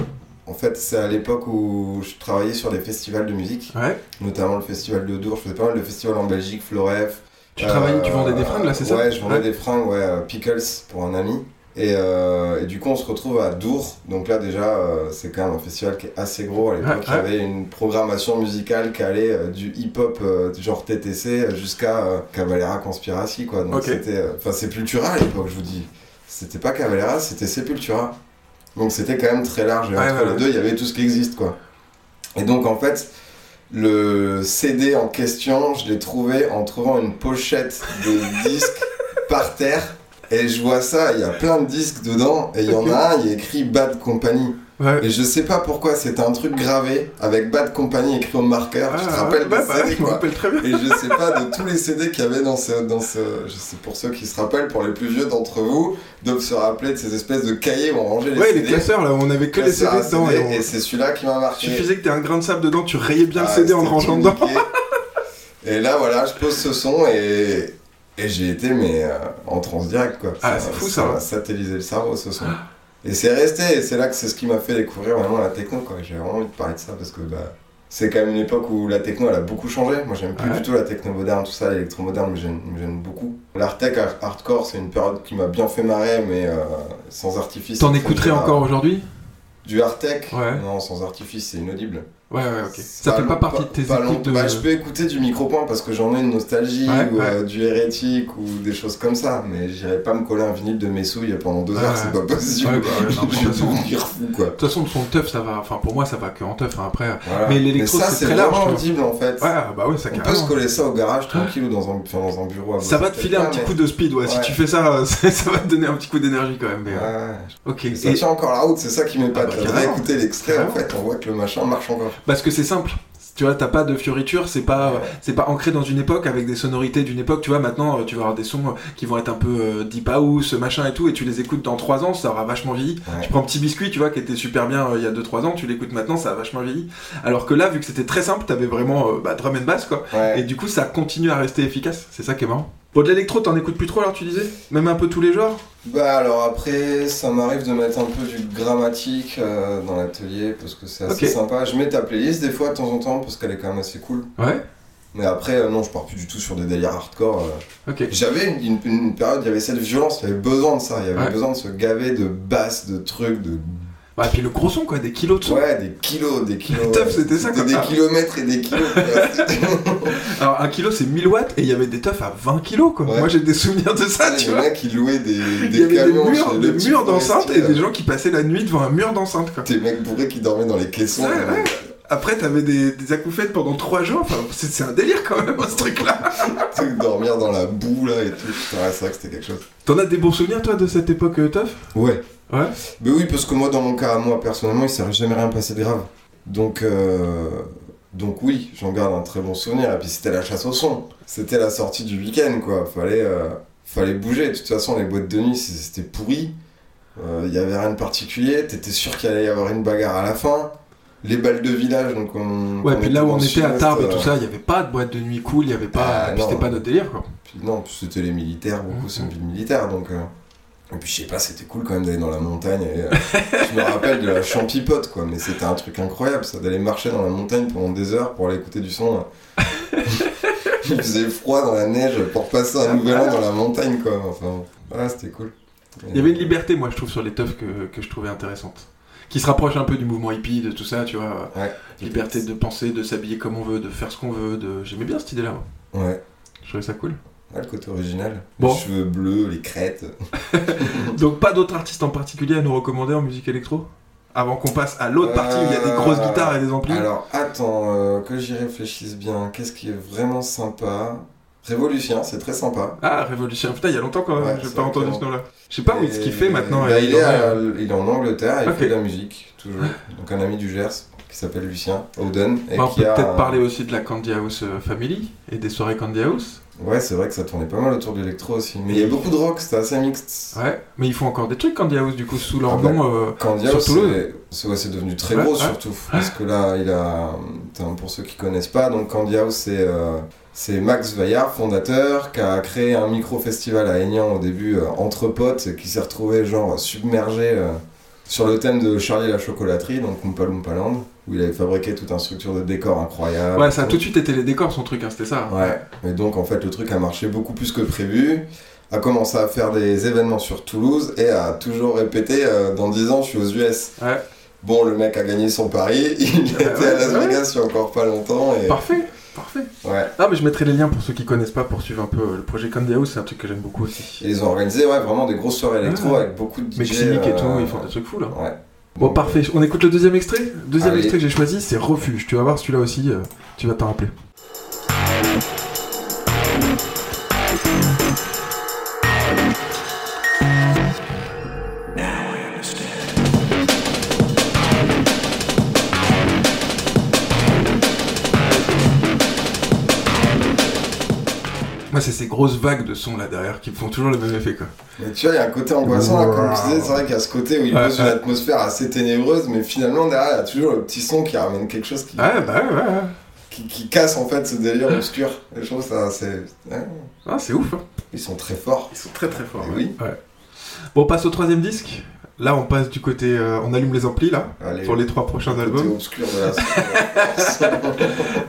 en fait, c'est à l'époque où je travaillais sur des festivals de musique, Ouais. notamment le festival de Dour, je faisais pas mal de festivals en Belgique, Floref. Tu travaillais, tu vendais des fringues là, c'est ça Ouais, je vendais Ouais. des fringues, ouais, euh, Pickles pour un ami. Et, euh, et du coup, on se retrouve à Dour. Donc là, déjà, euh, c'est quand même un festival qui est assez gros. À l'époque, il y avait une programmation musicale qui allait euh, du hip-hop, du genre TTC, jusqu'à Cavalera Conspiracy, quoi. Donc c'était. Enfin, Sepultura à l'époque, je vous dis. C'était pas Cavalera, c'était Sepultura. Donc c'était quand même très large. Et Ouais, entre ouais, les ouais. deux, il y avait tout ce qui existe, quoi. Et donc, en fait. Le CD en question, je l'ai trouvé en trouvant une pochette de disques par terre. Et je vois ça, il y a plein de disques dedans. Et il y en a un, il y a écrit Bad Company. Ouais. Et je sais pas pourquoi, c'était un truc gravé avec Bad Company écrit au marqueur. tu te Ah, rappelles ouais, du bah, CD, je me rappelle très bien. Et je sais pas de tous les CD qu'il y avait dans ce, dans ce. Je sais pour ceux qui se rappellent, pour les plus vieux d'entre vous, doivent se rappeler de ces espèces de cahiers où on rangeait les Ouais, les CD. classeurs là, où on avait que les CD dedans. CD, et on- et c'est celui-là qui m'a marqué. Il suffisait que t'aies un grain de sable dedans, tu rayais bien Ah, le CD en le rangeant dedans. Et là, voilà, je pose ce son et, et j'ai été mais euh, en transe direct quoi. Ah, c'est fou, ça. m'a satellisé le cerveau ce son. Et c'est resté, et c'est là que c'est ce qui m'a fait découvrir vraiment la techno quoi. J'ai vraiment envie de parler de ça parce que bah, c'est quand même une époque où la techno elle a beaucoup changé. Moi j'aime plus Ouais. du tout la techno moderne, tout ça, l'électro moderne, mais j'aime me gêne beaucoup. L'Artec hardcore, c'est une période qui m'a bien fait marrer, mais euh, sans artifice. T'en écouterais encore aujourd'hui? Du Artec? Ouais. Non, sans artifice, c'est inaudible. Ouais, ouais, ok. Ça fait pas partie de tes pas écoutes de. Bah, je peux écouter du micro-point parce que j'en ai une nostalgie, Ouais, ou ouais. euh, du hérétique, ou des choses comme ça. Mais j'irai pas me coller un vinyle de mes souilles pendant deux heures, c'est pas possible. Ouais, bah non, de je vais devenir fou, quoi. De toute façon, son teuf, ça va. Enfin, pour moi, ça va que en teuf. hein, Après. Voilà. Mais l'électro, c'est c'est très large, vois. audible en fait. Ouais, bah ouais, ça On peut se coller ça au garage tranquille ou dans un, enfin, dans un bureau. à Ça va te filer un petit coup de speed, ouais. Si tu fais ça, euh, ça ça va te donner un petit coup d'énergie quand même. Mais, mais- euh, Ouais. Ok. Ça tient encore la route, c'est ça qui m'épate. Ah bah, réécouter l'extrait, en fait, on voit que le machin marche encore. Parce que c'est simple. Tu vois, t'as pas de fioriture, c'est pas, Ouais. c'est pas ancré dans une époque avec des sonorités d'une époque. Tu vois, maintenant, euh, tu vas avoir des sons euh, qui vont être un peu euh, deep house, machin et tout, et tu les écoutes dans 3 ans, ça aura vachement vieilli. Ouais. Tu prends Petit Biscuit, tu vois, qui était super bien euh, il y a 2-3 ans, tu l'écoutes maintenant, ça a vachement vieilli. Alors que là, vu que c'était très simple, t'avais vraiment euh, bah, drum and bass, quoi. Ouais. Et du coup, ça continue à rester efficace. C'est ça qui est marrant. Bon, de l'électro, t'en écoutes plus trop alors, tu disais Même un peu tous les genres Bah alors après, ça m'arrive de mettre un peu du grammatique euh, dans l'atelier parce que c'est assez sympa. Je mets ta playlist des fois de temps en temps parce qu'elle est quand même assez cool. Ouais. Mais après, euh, non, je pars plus du tout sur des délires hardcore. euh. Ok. J'avais une, une- une période, il y avait cette violence, il y avait besoin de ça. Il y avait Ouais. besoin de se gaver de basses, de trucs, de. Bah, et puis le gros son, quoi, des kilos de son. Ouais, des kilos, des kilos. Teuf, ouais. c'était ça, quoi. des Ah. kilomètres et des kilos. Alors, un kilo, c'est 1000 watts, et il y avait des teufs à 20 kilos, quoi. Ouais. Moi, j'ai des souvenirs de ça, tu Il y en vois. a qui louaient des, Il des y avait des murs, des murs d'enceinte et des gens qui passaient la nuit devant un mur d'enceinte, quoi. Des mecs bourrés qui dormaient dans les caissons. Ouais, ouais. Après, t'avais des, des acouphènes pendant 3 jours, enfin, c'est un délire quand même, ce truc-là. truc, dormir dans la boue là et tout. Ouais, c'est vrai que c'était quelque chose. T'en as des bons souvenirs, toi, de cette époque euh, teuf? Ouais. Ouais. Mais oui, parce que moi, dans mon cas, moi, personnellement, il s'est jamais rien passé de grave. Donc, euh, Donc oui, j'en garde un très bon souvenir. Et puis c'était la chasse au son. C'était la sortie du week-end, quoi. Fallait, euh, fallait bouger. De toute façon, les boîtes de nuit, c'était pourri. Il y avait rien de particulier. T'étais sûr qu'il allait y avoir une bagarre à la fin. Les balles de village, donc on. Ouais, on puis là où on était à Tarbes et euh, tout ça, il y avait pas de boîte de nuit cool, il y avait pas. Ah, c'était pas notre délire quoi. Puis non, c'était les militaires, beaucoup, c'est une ville militaire, donc... euh, Et puis je sais pas, c'était cool quand même d'aller dans la montagne. Et, euh, je me rappelle de la champipote, quoi, mais c'était un truc incroyable, ça, d'aller marcher dans la montagne pendant des heures pour aller écouter du son. Il faisait froid dans la neige pour passer un nouvel an dans la montagne, quoi. Enfin, voilà, c'était cool. Il y avait une liberté, moi, je trouve, sur les teufs que, que je trouvais intéressante. Qui se rapproche un peu du mouvement hippie, de tout ça, tu vois. Ouais. Liberté de penser, de s'habiller comme on veut, de faire ce qu'on veut. De... J'aimais bien cette idée-là. moi. Ouais. Je trouvais ça cool. Le côté original. Bon. Les cheveux bleus, les crêtes. Donc, pas d'autres artistes en particulier à nous recommander en musique électro Avant qu'on passe à l'autre partie où il y a des grosses Euh, guitares et des amplis Alors, attends, euh, que j'y réfléchisse bien. Qu'est-ce qui est vraiment sympa? Révolution, c'est très sympa. Ah, Révolution. Putain, il y a longtemps quand même, Ouais, j'ai pas entendu ce nom-là. Je sais pas où ce qu'il fait maintenant. Bah, euh, il, est à- il est en Angleterre, il fait de la musique, toujours. Donc un ami du Gers qui s'appelle Lucien. Et Bah, on qui peut a peut-être parler aussi de la Candy House Family et des soirées Candy House. Ouais, c'est vrai que ça tournait pas mal autour de l'électro aussi. Mais il y a beaucoup de rock, c'était assez mixte. Ouais, mais ils font encore des trucs Candy House du coup sous leur Ah bah, nom. euh, Candy Sur House, c'est- ouais, devenu très Ouais, gros ouais. surtout. Parce que là, il a. Putain, pour ceux qui connaissent pas, donc Candy House, c'est. euh, C'est Max Vaillard, fondateur, qui a créé un micro-festival à Aignan au début, euh, entre potes, qui s'est retrouvé genre submergé sur le thème de Charlie la chocolaterie, donc Oompa Loompa Land, où il avait fabriqué toute une structure de décor incroyable. Ouais, ça a tout de suite été les décors, son truc, hein, c'était ça. Ouais, et donc en fait le truc a marché beaucoup plus que prévu, a commencé à faire des événements sur Toulouse et a toujours répété euh, dans 10 ans je suis aux US. Ouais. Bon, le mec a gagné son pari, il était ouais, à Las ouais. Vegas il y a encore pas longtemps et Parfait, parfait. ouais. Ah, mais je mettrai les liens pour ceux qui connaissent pas pour suivre un peu le projet Candy House, c'est un truc que j'aime beaucoup aussi. Et ils ont organisé ouais, vraiment des grosses soirées électro Ouais. avec beaucoup de DJ. Mexique et tout, euh, ils font des trucs fous là. Ouais. Bon, parfait. On écoute le deuxième extrait Le Deuxième Allez. extrait que j'ai choisi, c'est Refuge. Tu vas voir celui-là aussi, euh, tu vas t'en rappeler. C'est ces grosses vagues de son là derrière qui font toujours le même effet quoi. Mais tu vois, il y a un côté angoissant là, comme tu disais, c'est vrai qu'il y a ce côté où il Ouais, pose une ouais. atmosphère assez ténébreuse, mais finalement derrière il y a toujours le petit son qui ramène quelque chose qui, Ouais, bah ouais, ouais. ouais. qui, qui casse en fait ce délire obscur. Et je trouve ça, c'est. ouais, Ah, c'est ouf. hein. ils sont très forts. Ils sont très très forts. Oui. Ouais. Bon, on passe au troisième disque. Là, on passe du côté. euh, on allume les amplis là, Allez, pour les trois prochains albums. obscur de la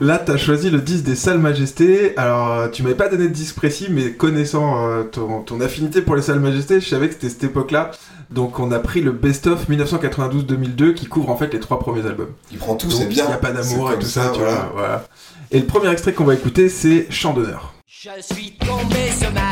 Là, t'as choisi le disque des Salles Majestés. Alors, euh, tu m'avais pas donné de disque précis, mais connaissant euh, ton, ton affinité pour les Salles Majestés, je savais que c'était cette époque-là. Donc, on a pris le best-of 1992-2002 qui couvre en fait les trois premiers albums. Il prend tout, c'est bien. Il n'y a pas d'amour et tout ça, tu voilà. vois. Voilà. Et le premier extrait qu'on va écouter, c'est Chant d'honneur. Je suis tombé ce matin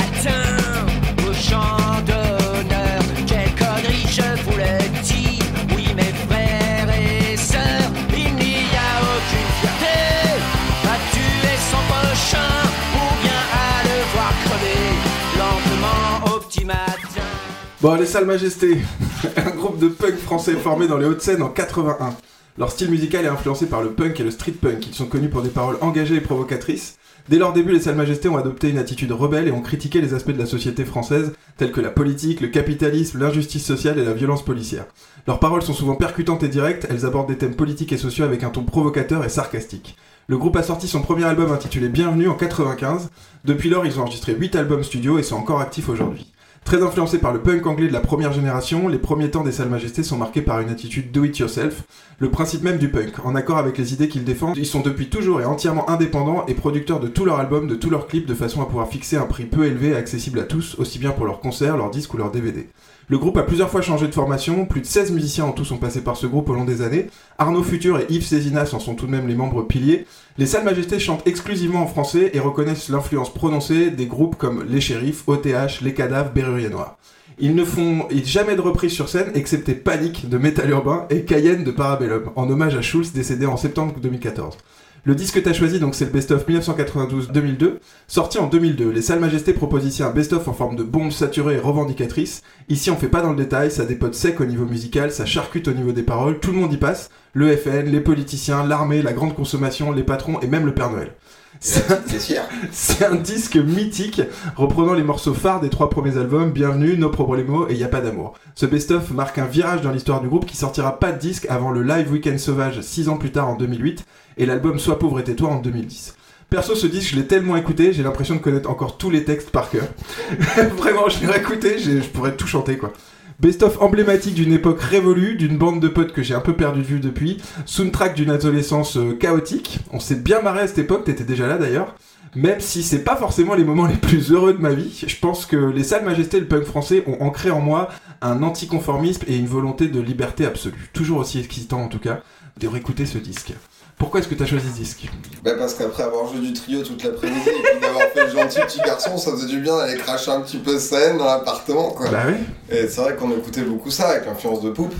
Bon, les Salles Majestés, un groupe de punk français formé dans les Hauts-de-Seine en 81. Leur style musical est influencé par le punk et le street punk. Ils sont connus pour des paroles engagées et provocatrices. Dès leur début, les Salles Majestés ont adopté une attitude rebelle et ont critiqué les aspects de la société française, tels que la politique, le capitalisme, l'injustice sociale et la violence policière. Leurs paroles sont souvent percutantes et directes, elles abordent des thèmes politiques et sociaux avec un ton provocateur et sarcastique. Le groupe a sorti son premier album intitulé Bienvenue en 95. Depuis lors, ils ont enregistré 8 albums studio et sont encore actifs aujourd'hui. Très influencés par le punk anglais de la première génération, les premiers temps des Salles Majestés sont marqués par une attitude do-it-yourself, le principe même du punk. En accord avec les idées qu'ils défendent, ils sont depuis toujours et entièrement indépendants et producteurs de tous leurs albums, de tous leurs clips, de façon à pouvoir fixer un prix peu élevé et accessible à tous, aussi bien pour leurs concerts, leurs disques ou leurs DVD. Le groupe a plusieurs fois changé de formation, plus de 16 musiciens en tout sont passés par ce groupe au long des années. Arnaud Futur et Yves Cézinas en sont tout de même les membres piliers. Les Salles Majestés chantent exclusivement en français et reconnaissent l'influence prononcée des groupes comme Les Shérifs, OTH, Les Cadavres, Berrurier Noir. Ils ne font jamais de reprise sur scène, excepté Panic de Metal Urbain et Cayenne de Parabellum, en hommage à Schulz décédé en septembre 2014. Le disque que t'as choisi, donc c'est le best-of 1992-2002, sorti en 2002. Les Salles Majestés proposent ici un best-of en forme de bombe saturée et revendicatrice. Ici, on fait pas dans le détail, ça dépote sec au niveau musical, ça charcute au niveau des paroles, tout le monde y passe. Le FN, les politiciens, l'armée, la grande consommation, les patrons et même le Père Noël. C'est un- disque mythique, reprenant les morceaux phares des trois premiers albums, Bienvenue, No Problemo et Y a pas d'amour. Ce best-of marque un virage dans l'histoire du groupe qui sortira pas de disque avant le live Weekend Sauvage 6 ans plus tard en 2008 et l'album Sois pauvre et tais-toi en 2010. Perso, ce disque, je l'ai tellement écouté, j'ai l'impression de connaître encore tous les textes par cœur. Vraiment, je l'ai réécouté, je pourrais tout chanter quoi. Best-of emblématique d'une époque révolue, d'une bande de potes que j'ai un peu perdu de vue depuis, soundtrack d'une adolescence euh, chaotique. On s'est bien marré à cette époque, t'étais déjà là d'ailleurs. Même si c'est pas forcément les moments les plus heureux de ma vie, je pense que les salles majestés et le punk français ont ancré en moi un anticonformisme et une volonté de liberté absolue. Toujours aussi excitant en tout cas de réécouter ce disque. Pourquoi est-ce que t'as choisi ce disque Bah parce qu'après avoir joué du trio toute l'après-midi et puis d'avoir fait le gentil petit garçon, ça faisait du bien d'aller cracher un petit peu scène dans l'appartement quoi. Bah oui. Et c'est vrai qu'on écoutait beaucoup ça avec l'influence de Poupe.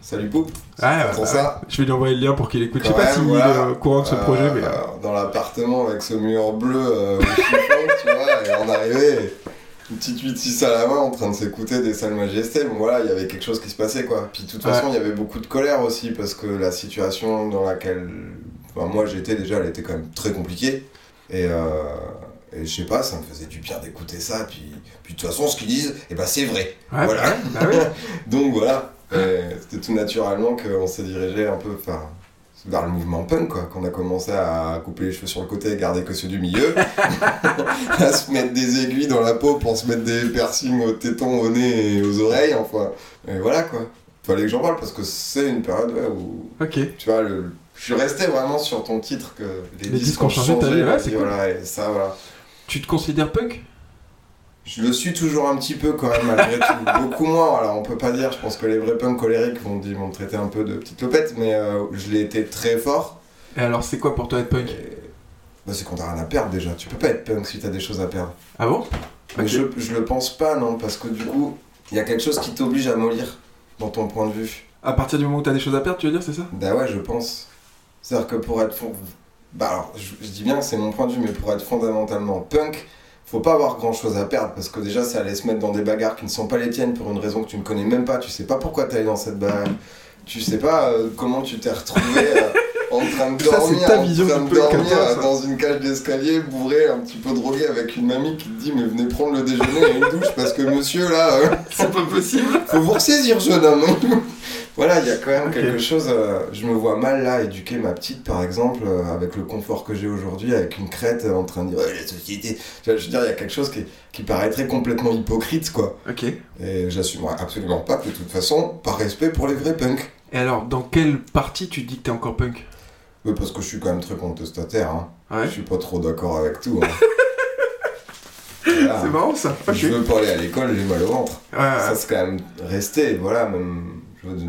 Salut Poupe. Ah, Pour bah, ça. Je vais lui envoyer le lien pour qu'il écoute. Je sais pas s'il voilà. est au courant de ce Euh, projet, mais. euh, Dans l'appartement avec ce mur bleu euh, tu vois, et on arrivait, une petite 8-6 à la main en train de s'écouter des salles majestés. Bon voilà, il y avait quelque chose qui se passait quoi. Puis de toute Ouais. façon, il y avait beaucoup de colère aussi parce que la situation dans laquelle enfin, moi j'étais déjà, elle était quand même très compliquée. Et, euh, et je sais pas, ça me faisait du bien d'écouter ça. Puis, puis de toute façon, ce qu'ils disent, eh ben, c'est vrai. Ouais, voilà. bah, oui. Donc voilà, c'était tout naturellement qu'on s'est dirigé un peu vers, vers le mouvement punk, quoi. Qu'on a commencé à couper les cheveux sur le côté et garder que ceux du milieu, à se mettre des aiguilles dans la peau pour se mettre des piercings aux tétons, au nez et aux oreilles, enfin. Et voilà quoi. Fallait que j'en parle parce que c'est une période ouais, où, Ok. tu vois, le, je suis resté vraiment sur ton titre que les, Les disques ont changé ta vie, ouais, c'est cool. voilà, et ça, voilà. Tu te considères punk? Je le suis toujours un petit peu quand même, malgré tout. Beaucoup moins, alors on peut pas dire, je pense que les vrais punks colériques vont, dire- vont me traiter un peu de petite lopette, mais euh, je l'ai été très fort. Et alors, c'est quoi pour toi être punk? Et- Bah, c'est quand t'as rien à perdre déjà. Tu peux pas être punk si t'as des choses à perdre. Ah bon? Mais je, je le pense pas, non, parce que du coup, il y a quelque chose qui t'oblige à mollir dans ton point de vue. À partir du moment où t'as des choses à perdre, tu veux dire, c'est ça? Bah ouais, je pense. C'est-à-dire que pour être. fond- Bah alors, je, dis bien c'est mon point de vue, mais pour être fondamentalement punk, faut pas avoir grand chose à perdre parce que déjà, ça allait se mettre dans des bagarres qui ne sont pas les tiennes pour une raison que tu ne connais même pas. Tu sais pas pourquoi t'es allé dans cette bagarre. Tu sais pas euh, comment tu t'es retrouvé euh, en train de Ça, c'est dormir, ta en vision train du de dormir toi, ça. dans une cage d'escalier, bourré, un petit peu drogué avec une mamie qui te dit mais venez prendre le déjeuner et une douche parce que monsieur là. euh, C'est pas possible faut vous ressaisir, jeune homme. voilà, il y a quand même Ok. quelque chose. euh, je me vois mal là éduquer ma petite, par exemple, euh, avec le confort que j'ai aujourd'hui, avec une crête euh, en train de dire Ouais, la société. Je veux dire, il y a quelque chose qui, qui paraîtrait complètement hypocrite, quoi. Ok. Et j'assumerai absolument pas, de toute façon, par respect pour les vrais punks. Et alors, dans quelle partie tu dis que t'es encore punk? Oui, parce que je suis quand même très contestataire. Hein. Ouais. Je suis pas trop d'accord avec tout. hein. Voilà. C'est marrant ça. Je veux pas aller à l'école, j'ai mal au ventre. Ouais, ouais. ça c'est quand même resté, voilà, même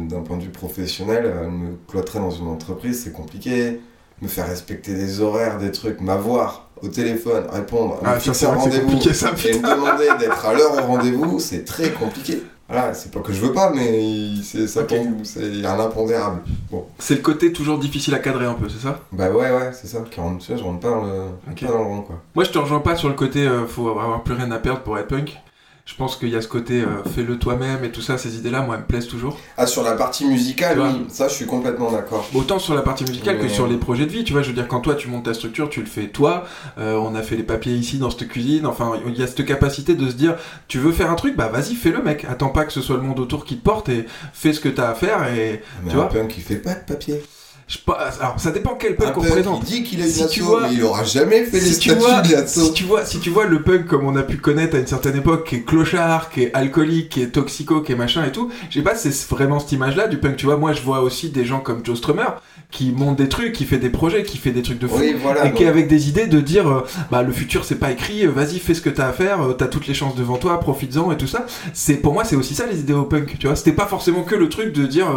d'un point de vue professionnel, euh, me cloîtrer dans une entreprise, c'est compliqué. Me faire respecter des horaires, des trucs, m'avoir au téléphone, répondre, Ah, me fixer un rendez-vous et me demander d'être à l'heure au rendez-vous, c'est très compliqué. Voilà, c'est pas que je veux pas, mais c'est ça Ok. tombe- c'est un impondérable. Bon, C'est le côté toujours difficile à cadrer un peu, c'est ça bah ouais, ouais, c'est ça, qui rentre, tu vois, je rentre pas dans le, Ok. pas dans le rond, quoi. Moi, je te rejoins pas sur le côté euh, faut avoir plus rien à perdre pour être punk. Je pense qu'il y a ce côté euh, fais-le toi-même et tout ça, ces idées-là, moi, elles me plaisent toujours. Ah, sur la partie musicale, oui, ça je suis complètement d'accord. Autant sur la partie musicale que sur les projets de vie, tu vois, je veux dire, quand toi tu montes ta structure, tu le fais toi, euh, on a fait les papiers ici dans cette cuisine, enfin, il y a cette capacité de se dire, tu veux faire un truc, bah vas-y, fais-le mec, attends pas que ce soit le monde autour qui te porte et fais ce que t'as à faire et... Mais Tu un vois punk, il fait pas de papier. Je, pas- alors, ça dépend quel Un punk on punk, présente. il dit qu'il a une Si tu vois- mais il aura jamais fait les si tu, statuts vois, de si, tu vois, si tu vois le punk comme on a pu connaître à une certaine époque, qui est clochard, qui est alcoolique, qui est toxico, qui est machin et tout, je sais pas, c'est vraiment cette image-là du punk. Tu vois, moi je vois aussi des gens comme Joe Strummer qui montent des trucs, qui fait des projets, qui fait des trucs de fou. Oui, voilà. et qui est avec des idées de dire euh, bah le futur c'est pas écrit euh, vas-y fais ce que t'as à faire euh, t'as toutes les chances devant toi profites-en et tout ça c'est pour moi c'est aussi ça les idées au punk tu vois c'était pas forcément que le truc de dire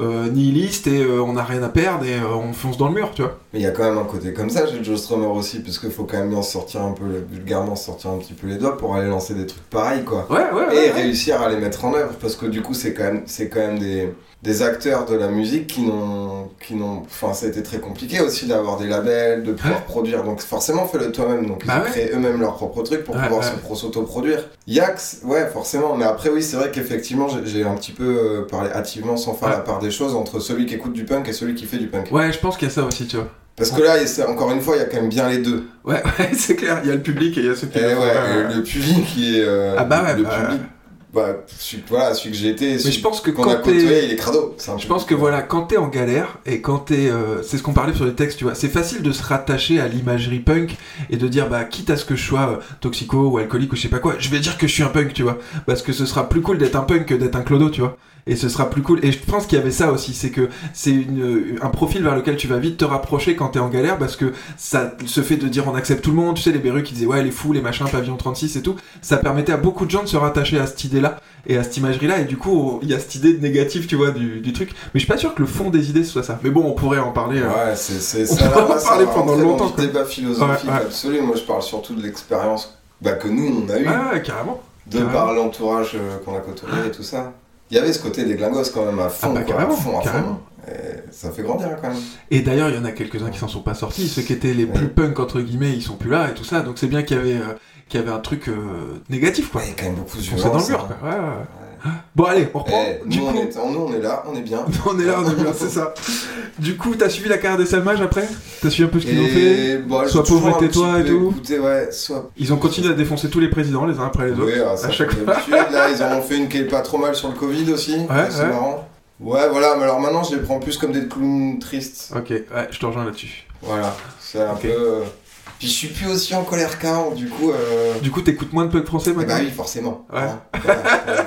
nihiliste et on a rien à perdre et on fonce dans le mur tu vois Mais il y a quand même un côté comme ça chez Joe Strummer aussi, parce qu'il faut quand même bien sortir un peu, vulgairement sortir un petit peu les doigts pour aller lancer des trucs pareils, quoi. ouais ouais, Et ouais, réussir à les mettre en œuvre, parce que du coup, c'est quand même, c'est quand même des, des acteurs de la musique qui n'ont, qui n'ont, enfin, ça a été très compliqué aussi d'avoir des labels, de pouvoir produire. Donc forcément, fais-le toi-même. Donc ils Bah ont ouais. créé eux-mêmes leur propre truc pour Ouais, pouvoir s'auto-produire. Yax, ouais, forcément. Mais après, oui, c'est vrai qu'effectivement, j'ai, un petit peu euh, parlé hâtivement sans faire Ouais. la part des choses entre celui qui écoute du punk et celui qui fait du punk. Ouais, je pense qu'il y a ça aussi, tu vois. Parce que là, encore une fois, il y a quand même bien les deux. Ouais, ouais, c'est clair. Il y a le public et il y a ceux qui Et le ouais, le public qui est. euh, Ah bah ouais, le bah, public. Bah, celui, voilà, celui que j'ai été. Mais celui je pense que qu'on a quand côtoyé, t'es. il est crado. Je pense que voilà, quand t'es en galère et quand t'es, euh, c'est ce qu'on parlait sur les textes, tu vois, c'est facile de se rattacher à l'imagerie punk et de dire bah quitte à ce que je sois euh, toxico ou alcoolique ou je sais pas quoi, je vais dire que je suis un punk, tu vois, parce que ce sera plus cool d'être un punk que d'être un clodo, tu vois. Et ce sera plus cool. Et je pense qu'il y avait ça aussi, c'est que c'est une, un profil vers lequel tu vas vite te rapprocher quand t'es en galère parce que ça se fait de dire on accepte tout le monde, tu sais, les berus qui disaient ouais, les fous, les machins, pavillon 36 et tout, ça permettait à beaucoup de gens de se rattacher à cette idée-là et à cette imagerie-là, et du coup, il y a cette idée négative, tu vois, du, du truc. Mais je suis pas sûr que le fond des idées soit ça. Mais bon, on pourrait en parler. euh. Ouais, c'est, c'est, On ça, pourrait en parler pendant longtemps, le débat philosophique Ouais, ouais. absolu. Moi, je parle surtout de l'expérience bah, que nous, on a eue, Ah, ouais, carrément. de carrément. par l'entourage euh, qu'on a côtoyé et tout ça. Il y avait ce côté des glingos quand même à fond, Ah bah, quoi, à fond, à fond. Et ça fait grandir quand même. Et d'ailleurs, il y en a quelques-uns qui s'en sont pas sortis. Ceux qui étaient les plus punk, entre guillemets, ils sont plus là et tout ça. Donc c'est bien qu'il y avait, euh, qu'il y avait un truc euh, négatif, quoi. Il y a quand même beaucoup de Foncé dans le violence. mur, hein. quoi. Ouais, ouais. Bon, allez, on reprend. Eh, du nous, coup, on est, nous, on est là, on est bien. on est là, on est bien, c'est ça. Du coup, t'as suivi la carrière des Salmages après? T'as suivi un peu ce qu'ils ont fait? bon, Sois toujours pauvre et petit et tout. ouais, soit Ils ont continué à défoncer tous les présidents les uns après les autres. Oui, ah, ça, à chaque fois. Là, ils en ont fait une qui est pas trop mal sur le Covid aussi. c'est ouais. marrant. Ouais, voilà, mais alors maintenant, je les prends plus comme des clowns tristes. Ok, ouais, je te rejoins là-dessus. Voilà, c'est un peu. Euh, Puis je suis plus aussi en colère qu'avant, du coup. Euh... Du coup, t'écoutes moins de punk français eh maintenant bah oui, forcément. Ouais. Hein, voilà,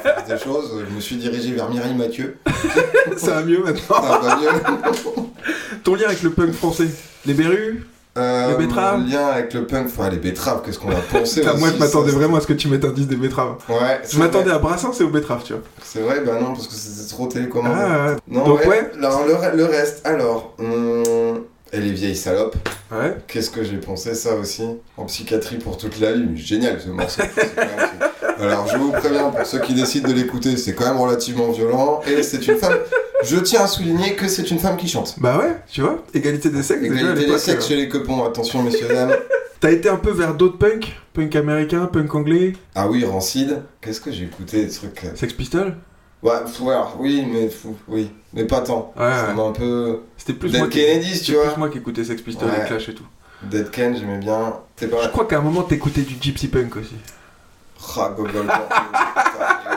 force des choses, je me suis dirigé vers Mireille Mathieu. Ça va mieux maintenant. Ça va mieux. Ton lien avec le punk français Les berus Euh, Les betteraves lien avec le punk, enfin les betteraves, qu'est-ce qu'on a pensé Moi, je m'attendais vraiment à ce que tu mettes un 10 des betteraves. Ouais, Je m'attendais à Brassens et aux betteraves, tu vois. C'est vrai, bah non, parce que c'était trop télécommandé. Ah, ouais. Non, Donc, ouais. ouais. Alors, le, re- le reste, alors. hum, et les vieilles salopes. Ouais. Qu'est-ce que j'ai pensé ça aussi? En psychiatrie pour toute la vie. Génial ce morceau. Alors, je vous préviens, pour ceux qui décident de l'écouter, c'est quand même relativement violent. Et c'est une femme. Je tiens à souligner que c'est une femme qui chante. Bah ouais, tu vois. Égalité des sexes, Égalité des sexes euh. chez les copons, attention messieurs dames. T'as été un peu vers d'autres punks? Punk américain, punk anglais, Ah oui, Rancid. Qu'est-ce que j'ai écouté des trucs. euh, Sex Pistols? Ouais, alors, oui, mais fou, oui, mais pas tant. Ouais, Ça ouais. m'a un peu. C'était plus Dead moi qui... Kennedys, c'était tu vois. plus moi qui écoutais Sex Pistols Ouais. et Clash et tout. Dead Ken, j'aimais bien. Je crois qu'à un moment t'écoutais du gypsy punk aussi. Ah, Gogol, putain,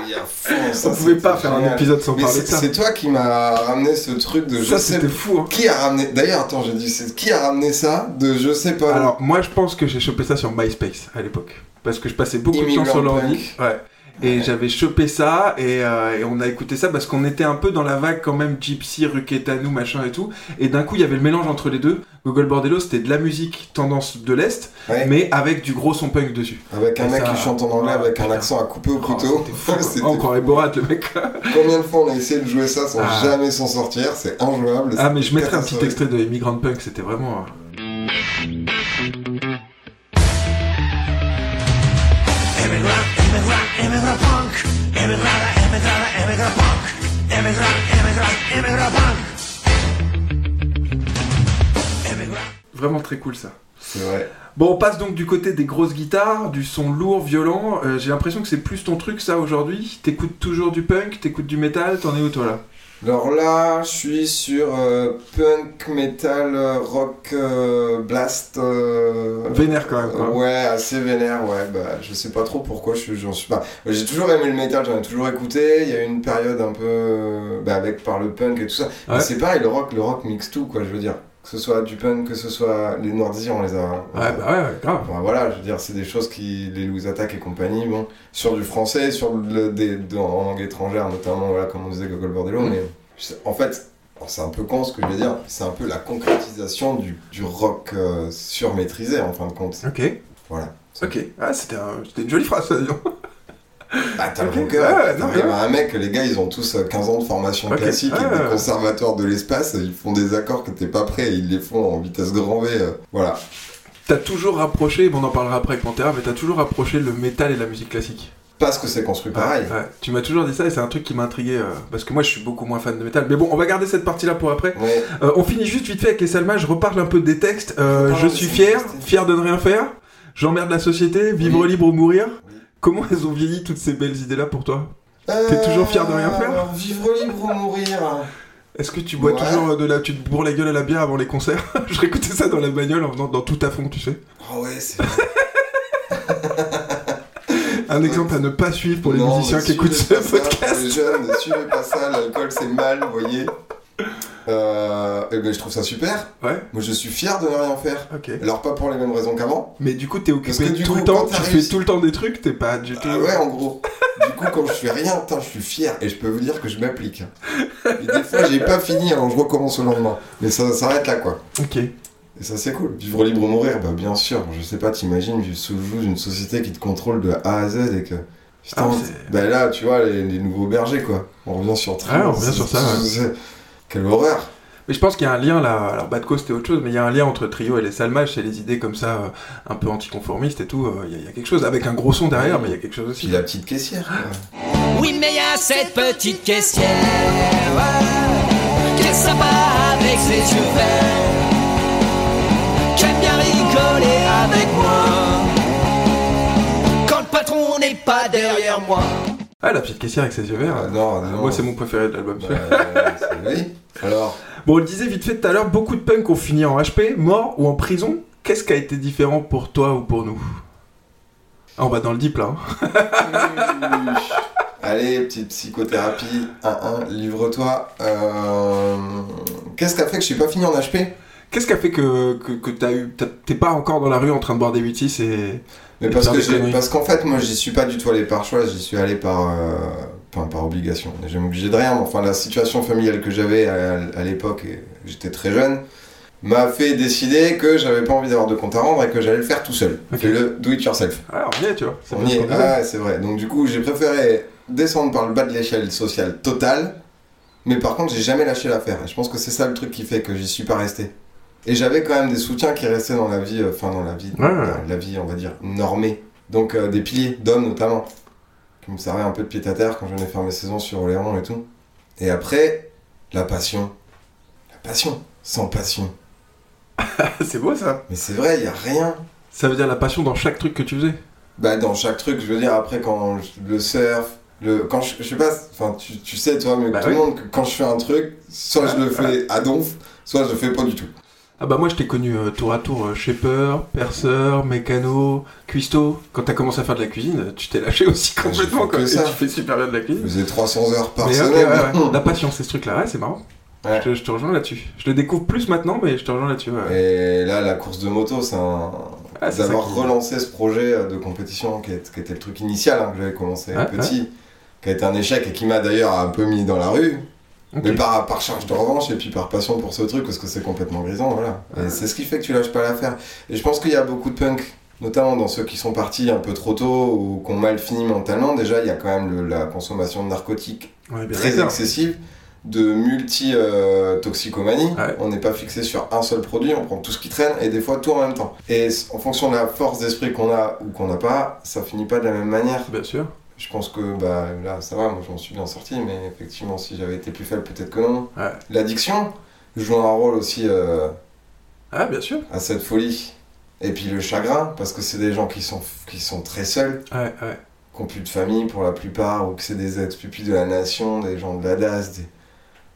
oui, à fond, ça, On pouvait pas faire un épisode sans Mais parler de ça. c'est toi qui m'as ramené ce truc de je Ça sais fou hein. Qui a ramené D'ailleurs, attends, j'ai dit c'est qui a ramené ça de je sais pas. Alors moi je pense que j'ai chopé ça sur MySpace à l'époque. Parce que je passais beaucoup de temps sur l'ordi. Ouais. Et Ouais. j'avais chopé ça et, euh, et on a écouté ça parce qu'on était un peu dans la vague quand même Gypsy, Ruquetanou, machin et tout. Et d'un coup il y avait le mélange entre les deux. Google Bordello c'était de la musique tendance de l'Est Ouais. mais avec du gros son punk dessus. Avec un Et mec ça- qui chante en anglais Ah, avec un accent à couper au Oh, couteau. C'était- Encore Borat le mec. Combien de fois on a essayé de jouer ça sans Ah. jamais s'en sortir? C'est injouable. Ah mais je mettrais un petit extrait de Immigrant Punk, c'était vraiment... Vraiment très cool ça. C'est vrai. Bon, on passe donc du côté des grosses guitares, du son lourd, violent. Euh, J'ai l'impression que c'est plus ton truc ça aujourd'hui. T'écoutes toujours du punk, t'écoutes du métal, t'en es où toi là? Alors là, je suis sur euh, punk, metal, rock, euh, blast. euh, Vénère quand même quoi. Ouais, assez vénère, ouais. Bah, je sais pas trop pourquoi je suis- j'en suis pas. J'ai toujours aimé le métal, j'en ai toujours écouté. Il y a eu une période un peu. Bah, avec par le punk et tout ça. Mais Ouais. c'est pareil, le rock, le rock mixe tout, quoi, je veux dire. Que ce soit du punk, que ce soit. Les Nordies, on les a. Ouais, bah ouais, ouais, grave. Enfin, voilà, je veux dire, c'est des choses qui. Les Louis Attack et compagnie, bon. Sur du français, sur le, des, dans- en langue étrangère, notamment, voilà, comme on disait, Gogol Bordello, Mhm. mais. En fait. C'est un peu con ce que je vais dire, c'est un peu la concrétisation du, du rock euh, surmaîtrisé en fin de compte. Ok, Voilà. ok. Ah, c'était un- c'était une jolie phrase ça, disons. Bah, t'as le rocker, Ouais, non, t'arrives ouais. à un mec, les gars, ils ont tous euh, 15 ans de formation classique et Ouais, des ouais. conservateurs de l'espace, ils font des accords que t'es pas prêt, et ils les font en vitesse grand V. euh, voilà. T'as toujours rapproché, bon, on en parlera après avec Pantera, mais t'as toujours rapproché le métal et la musique classique. parce que c'est construit pareil. Ouais, Tu m'as toujours dit ça et c'est un truc qui m'a intrigué euh, parce que moi je suis beaucoup moins fan de métal. Mais bon, on va garder cette partie-là pour après. Ouais. Euh, on finit juste vite fait avec les salmas. Je reparle un peu des textes. Euh, je suis fier, fier de ne rien faire. J'emmerde la société, vivre Oui. libre ou mourir. Comment elles ont vieilli toutes ces belles idées-là pour toi T'es toujours fier de rien faire Euh, Vivre libre ou mourir Est-ce que tu bois Ouais. toujours euh, de la, tu te bourres la gueule à la bière avant les concerts Je réécoutais ça dans la bagnole en venant dans tout à fond, tu sais. Ah ouais, c'est. Un exemple à ne pas suivre pour les Non, musiciens qui écoutent ce ça, podcast. Pour les jeunes, ne suivez pas ça, l'alcool c'est mal, vous voyez. Euh, et ben, je trouve ça super. Ouais, Moi je suis fier de ne rien faire. Alors pas pour les mêmes raisons qu'avant. Mais du coup, t'es occupé que tout coup, le temps, tu fais tout le temps des trucs, t'es pas du tout. Ah ouais, en gros. du coup, quand je fais rien, putain, je suis fier. Et je peux vous dire que je m'applique. Et des fois, j'ai pas fini, alors je recommence le lendemain. Mais ça s'arrête là, quoi. Ok. Et ça, c'est cool. Vivre libre ou mourir, bah bien sûr. Je sais pas, t'imagines vivre sous le joug d'une société qui te contrôle de A à Z et que. Putain, Ah, bah là, tu vois, les, les nouveaux bergers, quoi. On revient sur Trio. Ah, on revient sur ça, ouais. Quelle horreur. Mais je pense qu'il y a un lien là, alors Badco c'était autre chose, mais il y a un lien entre Trio et les Salmages, c'est les idées comme ça, euh, un peu anticonformistes et tout, euh, il y, a- il y a quelque chose, avec un gros son derrière, mais il y a quelque chose Puis aussi. la petite caissière, quoi. Oui, mais y a cette petite caissière ouais, qui est sympa avec ses yeux verts, qui aime bien rigoler avec moi quand le patron n'est pas derrière moi. Ah, la petite caissière avec ses yeux verts, Ah, non, non. moi c'est mon préféré de l'album. Bah, oui. Alors, Bon, on le disait vite fait tout à l'heure, beaucoup de punks ont fini en HP, mort ou en prison. Qu'est-ce qui a été différent pour toi ou pour nous? Ah, On va dans le deep là. hein. allez, petite psychothérapie, 1-1, livre-toi. Euh, Qu'est-ce qui a fait que je suis pas fini en HP Qu'est-ce qui a fait que, que, que t'as eu, t'as- t'es pas encore dans la rue en train de boire des 8-6 et... Mais parce que j'ai- parce qu'en fait, moi, j'y suis pas du tout allé par choix, j'y suis allé par, euh, enfin, par obligation. Je m'obligé de rien, mais enfin, la situation familiale que j'avais à, à l'époque, et j'étais très jeune, m'a fait décider que j'avais pas envie d'avoir de compte à rendre et que j'allais le faire tout seul. Ok. Fais le do it yourself. Ah, on y est, tu vois. On y est. Ah, ouais, c'est vrai. Donc, du coup, j'ai préféré descendre par le bas de l'échelle sociale totale, mais par contre, j'ai jamais lâché l'affaire. Je pense que c'est ça le truc qui fait que j'y suis pas resté. Et j'avais quand même des soutiens qui restaient dans la vie, euh, enfin, dans la vie, Ouais, ouais. la, la vie, on va dire, normée. Donc, euh, des piliers, d'hommes notamment, qui me servaient un peu de pied à terre quand je venais faire mes saisons sur Oléron et tout. Et après, la passion. La passion. Sans passion. c'est beau ça. Mais c'est vrai, il y a rien. Ça veut dire la passion dans chaque truc que tu faisais. Bah dans chaque truc, je veux dire après quand je- le surf, le quand je, je sais pas, enfin tu, tu sais toi mais Bah tout oui. le monde que quand je fais un truc, soit je le fais à donf, soit je le fais pas du tout. Ah bah moi je t'ai connu euh, tour à tour euh, shaper, perceur, mécano, cuistot. Quand t'as commencé à faire de la cuisine, tu t'es lâché aussi Ah, complètement quoi. que Et ça. tu fais super bien de la cuisine. faisais 300 heures par Mais semaine. ouais, ouais. La passion, c'est ce truc-là, ouais, c'est marrant. Ouais. Je, te, je te rejoins là-dessus. Je le découvre plus maintenant, mais je te rejoins là-dessus. ouais. Et là la course de moto, c'est un Ah, d'avoir qui- relancé ce projet euh, de compétition qui, est- qui était le truc initial hein, que j'avais commencé Ouais, petit, qui a été un échec et qui m'a d'ailleurs un peu mis dans la rue. Mais par, par charge de revanche et puis par passion pour ce truc, parce que c'est complètement grisant, voilà. Et c'est ce qui fait que tu lâches pas l'affaire. Et je pense qu'il y a beaucoup de punks, notamment dans ceux qui sont partis un peu trop tôt ou qui ont mal fini mentalement. Déjà, il y a quand même le- la consommation de narcotiques Ouais, très excessive, de multi-toxicomanie. Ouais. On n'est pas fixé sur un seul produit, on prend tout ce qui traîne et des fois tout en même temps. Et en fonction de la force d'esprit qu'on a ou qu'on n'a pas, ça finit pas de la même manière. Bien sûr. Je pense que bah, là, ça va, moi je m'en suis bien sorti, mais effectivement, si j'avais été plus faible, peut-être que non. Ouais. L'addiction joue un rôle aussi euh, Ah bien sûr. à cette folie. Et puis le chagrin, parce que c'est des gens qui sont, qui sont très seuls, Ouais, ouais. qui n'ont plus de famille pour la plupart, ou que c'est des ex-pupilles de la nation, des gens de la DAS, des...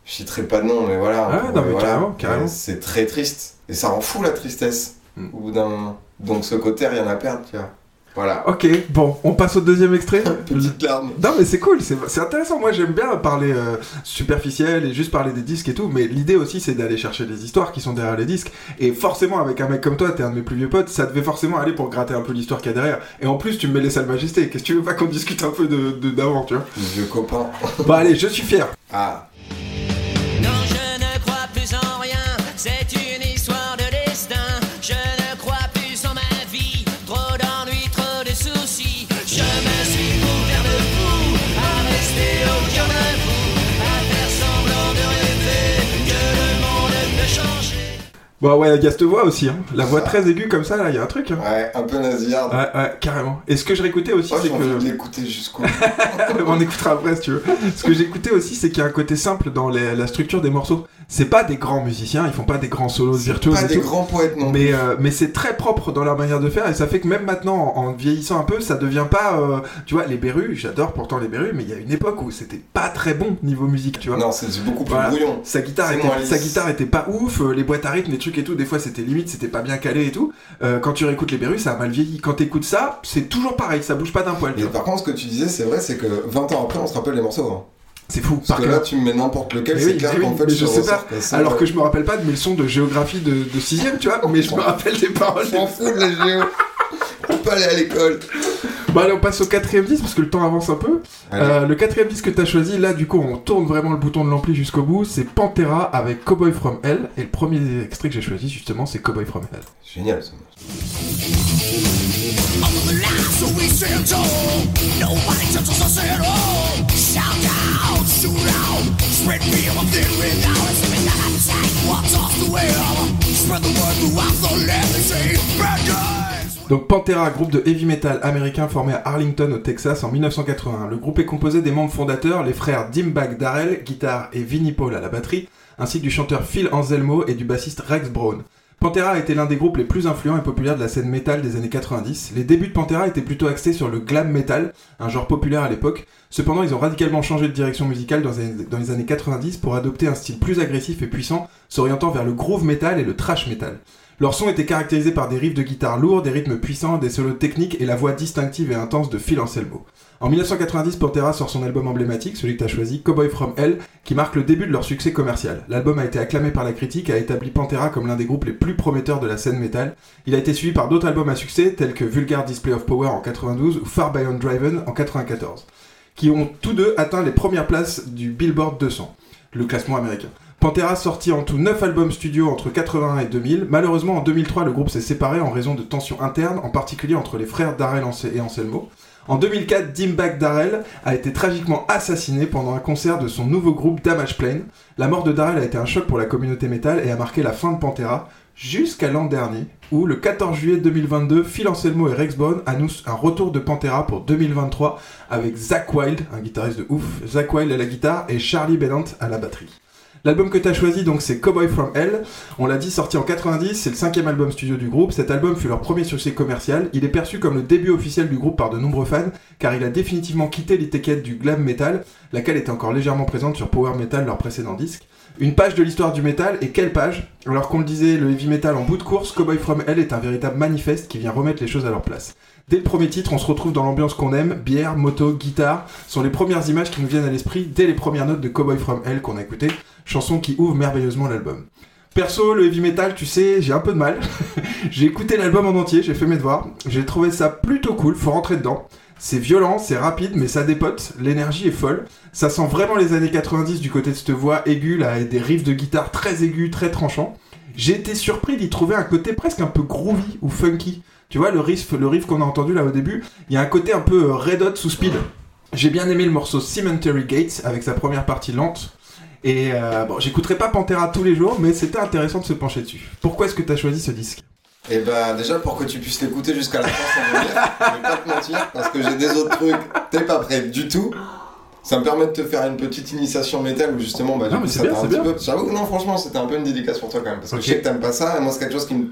je citerai pas de nom, mais voilà. Ah, on non, mais voilà. carrément, C'est très triste. Et ça rend fou la tristesse, Mm. au bout d'un moment. Donc ce côté, rien à perdre, tu vois. Voilà. Ok, bon, on passe au deuxième extrait. Petite larme. Non mais c'est cool, c'est intéressant. Moi j'aime bien parler euh, superficiel et juste parler des disques et tout, mais l'idée aussi c'est d'aller chercher les histoires qui sont derrière les disques. Et forcément avec un mec comme toi, t'es un de mes plus vieux potes, ça devait forcément aller pour gratter un peu l'histoire qu'il y a derrière. Et en plus tu me mets les salles majesté. Qu'est-ce que tu veux pas qu'on discute un peu de de- d'avant, tu vois? Vieux copain. Bon allez, je suis fier. Ah, Bah ouais, il y a cette voix aussi, hein. La voix très aiguë comme ça, là, il y a un truc. Hein. Ouais, un peu nasillarde. Ouais, ouais, carrément. Et ce que je réécoutais aussi, Moi, c'est envie que. l'écouter jusqu'au On écoutera après si tu veux. Ce que j'écoutais aussi, c'est qu'il y a un côté simple dans les- la structure des morceaux. C'est pas des grands musiciens, ils font pas des grands solos virtuoses Pas et des tout. grands poètes non Mais, euh, mais c'est très propre dans leur manière de faire et ça fait que même maintenant, en, en vieillissant un peu, ça devient pas. euh, tu vois, les Berus, j'adore pourtant les Berus, mais il y a une époque où c'était pas très bon niveau musique, tu vois. Non, c'est beaucoup plus Voilà. brouillon. Sa guitare, était, moins lisse. sa guitare était pas ouf, euh, les boîtes à rythme, les trucs et tout, des fois c'était limite, c'était pas bien calé et tout. Euh, quand tu réécoutes les Berus, ça a mal vieilli. Quand t'écoutes ça, c'est toujours pareil, ça bouge pas d'un poil. Et par contre, ce que tu disais, c'est vrai, c'est que 20 ans après, on se rappelle les morceaux. hein. C'est fou. Parce Par que là, tu me mets n'importe lequel, c'est oui, clair qu'en oui, fait, mais je je sais pas. Alors que je me rappelle pas de mes leçons de géographie de, de 6ème, tu vois, mais je me rappelle des paroles. Je m'en fous de la géo. On peut aller à l'école. Bon allez, on passe au quatrième disque parce que le temps avance un peu. Euh, le quatrième disque que t'as choisi, là du coup on tourne vraiment le bouton de l'ampli jusqu'au bout, c'est Pantera avec Cowboy From Hell. Et le premier extrait que j'ai choisi justement c'est Cowboy From Hell. Génial, ça. Donc Pantera, groupe de heavy metal américain formé à Arlington au Texas en 1981. Le groupe est composé des membres fondateurs, les frères Dimebag Darrell, guitare, et Vinnie Paul à la batterie, ainsi que du chanteur Phil Anselmo et du bassiste Rex Brown. Pantera a été l'un des groupes les plus influents et populaires de la scène metal des années 90. Les débuts de Pantera étaient plutôt axés sur le glam metal, un genre populaire à l'époque. Cependant, ils ont radicalement changé de direction musicale dans les, années 90 pour adopter un style plus agressif et puissant, s'orientant vers le groove metal et le thrash metal. Leur son était caractérisé par des riffs de guitare lourds, des rythmes puissants, des solos techniques et la voix distinctive et intense de Phil Anselmo. En 1990, Pantera sort son album emblématique, celui que tu as choisi, Cowboy From Hell, qui marque le début de leur succès commercial. L'album a été acclamé par la critique et a établi Pantera comme l'un des groupes les plus prometteurs de la scène metal. Il a été suivi par d'autres albums à succès, tels que Vulgar Display of Power en 92 ou Far Beyond Driven en 94, qui ont tous deux atteint les premières places du Billboard 200, le classement américain. Pantera sortit en tout 9 albums studio entre 81 et 2000. Malheureusement, en 2003, le groupe s'est séparé en raison de tensions internes, en particulier entre les frères Darrell et Anselmo. En 2004, Dimebag Darrell a été tragiquement assassiné pendant un concert de son nouveau groupe Damage Plane. La mort de Darrell a été un choc pour la communauté métal et a marqué la fin de Pantera jusqu'à l'an dernier, où le 14 juillet 2022, Phil Anselmo et Rex Brown annoncent un retour de Pantera pour 2023 avec Zach Wild, un guitariste de ouf, Zach Wild à la guitare et Charlie Bennant à la batterie. L'album que tu as choisi, donc, c'est Cowboy From Hell. On l'a dit, sorti en 90, c'est le cinquième album studio du groupe. Cet album fut leur premier succès commercial. Il est perçu comme le début officiel du groupe par de nombreux fans, car il a définitivement quitté l'étiquette du glam metal, laquelle était encore légèrement présente sur Power Metal, leur précédent disque. Une page de l'histoire du metal, et quelle page? Alors qu'on le disait, le heavy metal en bout de course, Cowboy From Hell est un véritable manifeste qui vient remettre les choses à leur place. Dès le premier titre, on se retrouve dans l'ambiance qu'on aime, bière, moto, guitare, sont les premières images qui nous viennent à l'esprit dès les premières notes de Cowboy From Hell qu'on a écouté, chanson qui ouvre merveilleusement l'album. Perso, le heavy metal, tu sais, j'ai un peu de mal. j'ai écouté l'album en entier, j'ai fait mes devoirs, j'ai trouvé ça plutôt cool, faut rentrer dedans. C'est violent, c'est rapide, mais ça dépote, l'énergie est folle. Ça sent vraiment les années 90 du côté de cette voix aiguë, là, et des riffs de guitare très aigus, très tranchants. J'ai été surpris d'y trouver un côté presque un peu groovy ou funky. Tu vois, le riff, le riff qu'on a entendu là au début, il y a un côté un peu euh, red hot sous speed. J'ai bien aimé le morceau Cemetery Gates avec sa première partie lente. Et euh, bon, j'écouterai pas Pantera tous les jours, mais c'était intéressant de se pencher dessus. Pourquoi est-ce que tu as choisi ce disque? Et bah déjà pour que tu puisses l'écouter jusqu'à la fin sans venir, je vais pas te mentir, parce que j'ai des autres trucs, t'es pas prêt du tout. Ça me permet de te faire une petite initiation métal où justement bah du Non, coup mais ça bien, un petit peu. J'avoue que non franchement c'était un peu une dédicace pour toi quand même, parce que je sais que t'aimes pas ça et moi c'est quelque chose qui me,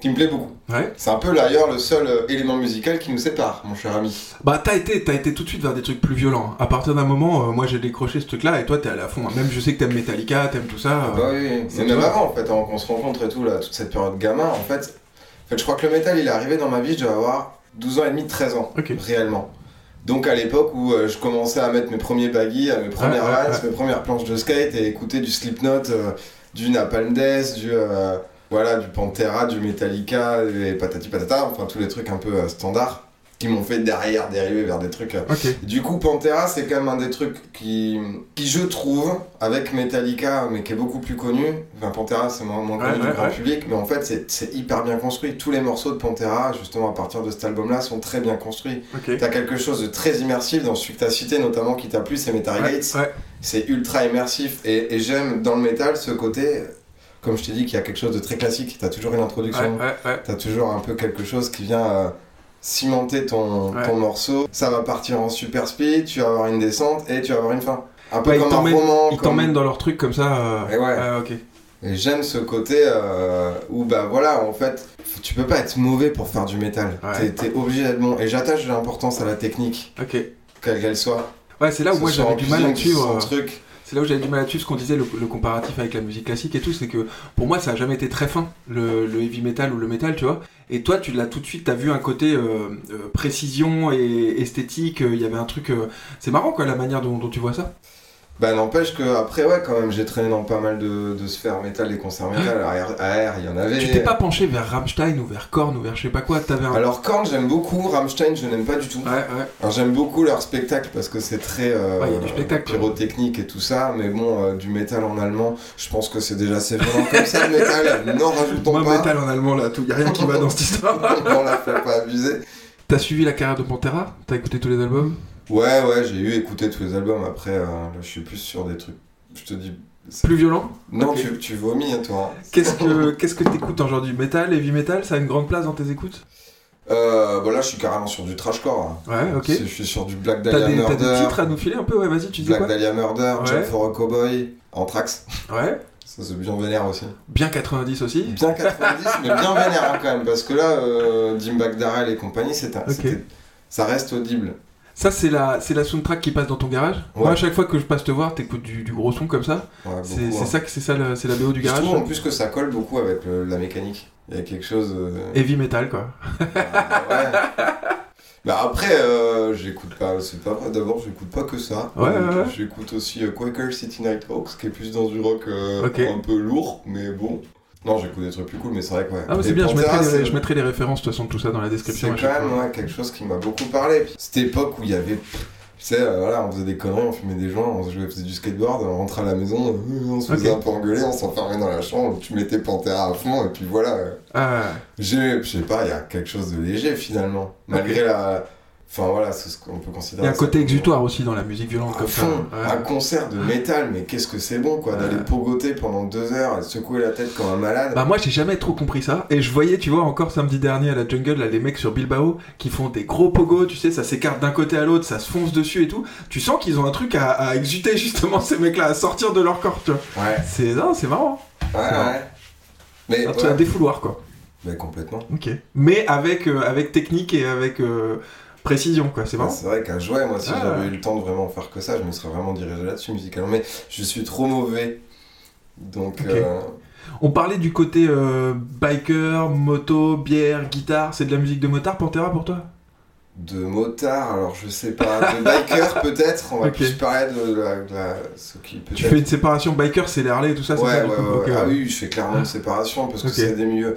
qui me plaît beaucoup. Ouais. C'est un peu d'ailleurs le seul euh, élément musical qui nous sépare, mon cher ami. Bah t'as été, t'as été tout de suite vers des trucs plus violents. À partir d'un moment, euh, moi j'ai décroché ce truc-là et toi t'es allé à fond. Même je sais que t'aimes Metallica, t'aimes tout ça. euh, Bah oui, oui. c'est même avant en fait, avant qu'on se rencontre et tout, là, toute cette période gamin, en fait, fait, je crois que le métal il est arrivé dans ma vie, je devais avoir 12 ans et demi, 13 ans, réellement. Donc à l'époque où euh, je commençais à mettre mes premiers baggy, à mes premières ouais. mes premières planches de skate et écouter du Slipknot, euh, du Napalm Death, du euh, voilà, du Pantera, du Metallica, et patati patata, enfin tous les trucs un peu euh, standards qui m'ont fait derrière dériver vers des trucs. euh, Ok. du coup, Pantera, c'est quand même un des trucs qui, qui je trouve, avec Metallica, mais qui est beaucoup plus connu. Enfin, Pantera, c'est moins, moins connu Ouais, du grand ouais. public, mais en fait, c'est- hyper bien construit. Tous les morceaux de Pantera, justement, à partir de cet album-là, sont très bien construits. Ok. T'as quelque chose de très immersif dans celui que t'as cité, notamment qui t'a plu, c'est Metal Gates. C'est ultra immersif. Et, et j'aime dans le métal ce côté. comme je t'ai dit, qu'il y a quelque chose de très classique. T'as toujours une Ouais, introduction, ouais, t'as toujours un peu quelque chose qui vient euh, cimenter ton, Ouais. ton morceau. Ça va partir en super speed, tu vas avoir une descente et tu vas avoir une fin. Un peu Ouais, comme un roman. Ils comme- t'emmènent dans leur truc comme ça. euh, Et ouais. ah, ok. Et j'aime ce côté euh, où, bah voilà, en fait, tu peux pas être mauvais pour faire du métal. Ouais. T'es- T'es obligé d'être bon. Et j'attache de l'importance à la technique, Ok. quelle qu'elle soit. Ouais, c'est là où moi ce soit j'avais du mal à suivre. euh, truc. C'est là où j'avais du mal suivre ce qu'on disait, le, comparatif avec la musique classique et tout, c'est que pour moi ça a jamais été très fin, le, heavy metal ou le metal, tu vois. Et toi, tu l'as tout de suite, t'as vu un côté euh, euh, précision et esthétique, euh, il y avait un truc. C'est marrant quoi, la manière dont tu vois ça. Bah n'empêche que après ouais quand même j'ai traîné dans pas mal de, de sphères métal et concerts métal. AR, AR, il y en avait. Tu t'es pas penché vers Rammstein ou vers Korn ou vers je sais pas quoi, t'avais un. Alors Korn j'aime beaucoup, Rammstein je n'aime pas du tout. Ouais, ouais. Alors j'aime beaucoup leur spectacle parce que c'est très euh, Ouais, il y a du spectacle, quoi. pyrotechnique et tout ça, mais bon euh, du métal en allemand, je pense que c'est déjà assez violent comme ça le métal. N'en rajoutons Moi, pas. métal en allemand là, tout, y a rien qui va dans cette histoire. On la fait pas abuser. T'as suivi la carrière de Pantera? T'as écouté tous les albums? Ouais ouais j'ai eu écouté tous les albums. Après euh, là je suis plus sur des trucs. Je te dis. Plus violent Non tu, tu vomis hein, toi. Qu'est-ce que qu'est-ce que t'écoutes aujourd'hui? Metal, heavy metal, ça a une grande place dans tes écoutes? Euh, bah là je suis carrément sur du trashcore. hein. Ouais, ok. Je suis sur du Black Dahlia des, t'as Murder. des titres à nous filer un peu? Ouais, vas-y, tu dis Black quoi? Dahlia Murder, Ouais. Jump for a Cowboy, Anthrax. Ouais. Ça c'est bien vénère aussi. Bien 90 aussi. Bien 90, mais bien vénère hein, quand même, parce que là, euh, Dimebag Darrell et compagnie, c'est un- Ok. c'était- ça reste audible. Ça, c'est la, c'est la soundtrack qui passe dans ton garage. Ouais. Moi, à chaque fois que je passe te voir, t'écoutes du, du gros son comme ça. Ouais, C'est c'est hein. ça, que- c'est ça, le- c'est la BO du Je garage. trouve en plus que ça colle beaucoup avec le- la mécanique. Il y a quelque chose. euh, Heavy metal, quoi. ouais. Bah après, euh, j'écoute pas, c'est pas vrai. D'abord, j'écoute pas que ça. Ouais, ouais, ouais. J'écoute aussi euh, Quaker City Nighthawks, qui est plus dans du rock euh, un peu lourd, mais bon. Non, j'écoute des trucs plus cool, mais c'est vrai que ouais. Ah, mais c'est bien, je Pantera, mettrai, les, c'est- je mettrai les références de toute façon de tout ça dans la description. C'est quand même ouais, quelque chose qui m'a beaucoup parlé. Cette époque où il y avait. Tu sais, euh, voilà, on faisait des conneries, on fumait des joints, on faisait du skateboard, on rentrait à la maison, euh, on se faisait un peu engueuler, on s'enfermait dans la chambre, tu mettais Pantera à fond, et puis voilà. euh, Ah, J'ai, je sais pas, il y a quelque chose de léger finalement. Malgré la. Enfin voilà, c'est ce qu'on peut il considérer. y a un côté exutoire aussi dans la musique violente À comme ça. fond, Ouais. un concert de métal, mais qu'est-ce que c'est bon quoi, d'aller pogoter pendant deux heures et secouer la tête comme un malade. Bah moi j'ai jamais trop compris ça et je voyais tu vois encore samedi dernier à la jungle là, les mecs sur Bilbao qui font des gros pogos tu sais ça s'écarte d'un côté à l'autre ça se fonce dessus et tout tu sens qu'ils ont un truc à, à exuter justement ces mecs là à sortir de leur corps tu vois Ouais, c'est non c'est marrant ouais, ouais. Mais un, ouais. un défouloir quoi Mais complètement. ok mais avec euh, avec technique et avec euh, précision quoi c'est Ah, marrant c'est vrai qu'à jouer, moi, si Ah, j'avais eu le temps de vraiment faire que ça, je me serais vraiment dirigé là-dessus musicalement. Mais je suis trop mauvais. Donc, euh, on parlait du côté euh, biker moto bière guitare c'est de la musique de motard Pantera pour toi? De motard, alors je sais pas, de biker peut-être. On va Ok. plus parler de la, de la- ce qui peut tu fais une séparation biker c'est les Harley et tout ça c'est Ouais, ça ouais, ouais, Ok, ouais. Ah oui, je fais clairement une séparation parce que c'est des milieux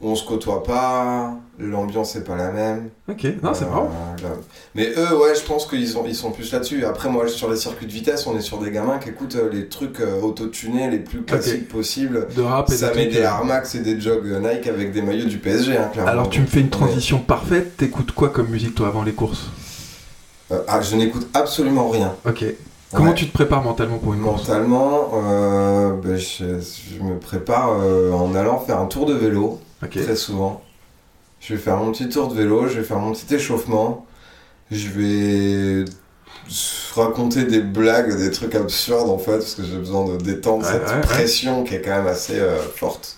où on se côtoie pas, l'ambiance est pas la même. ok non c'est Euh, marrant là- Mais eux, ouais, je pense qu'ils sont, ils sont plus là-dessus. Après, moi, sur les circuits de vitesse, on est sur des gamins qui écoutent euh, les trucs euh, autotunés les plus classiques possibles. de rap et Ça met des euh, Air Max et des jogs Nike avec des maillots du PSG, hein, clairement. Alors tu me fais une transition parfaite, t'écoutes quoi comme musique toi avant les courses? Euh, ah, je n'écoute absolument rien. Ok. Comment Ouais. tu te prépares mentalement pour une course? Mentalement, euh, ben, je, je me prépare en allant faire un tour de vélo, très souvent. Je vais faire mon petit tour de vélo, je vais faire mon petit échauffement, je vais raconter des blagues, des trucs absurdes en fait, parce que j'ai besoin de détendre Ouais, cette ouais, ouais. pression qui est quand même assez euh, forte.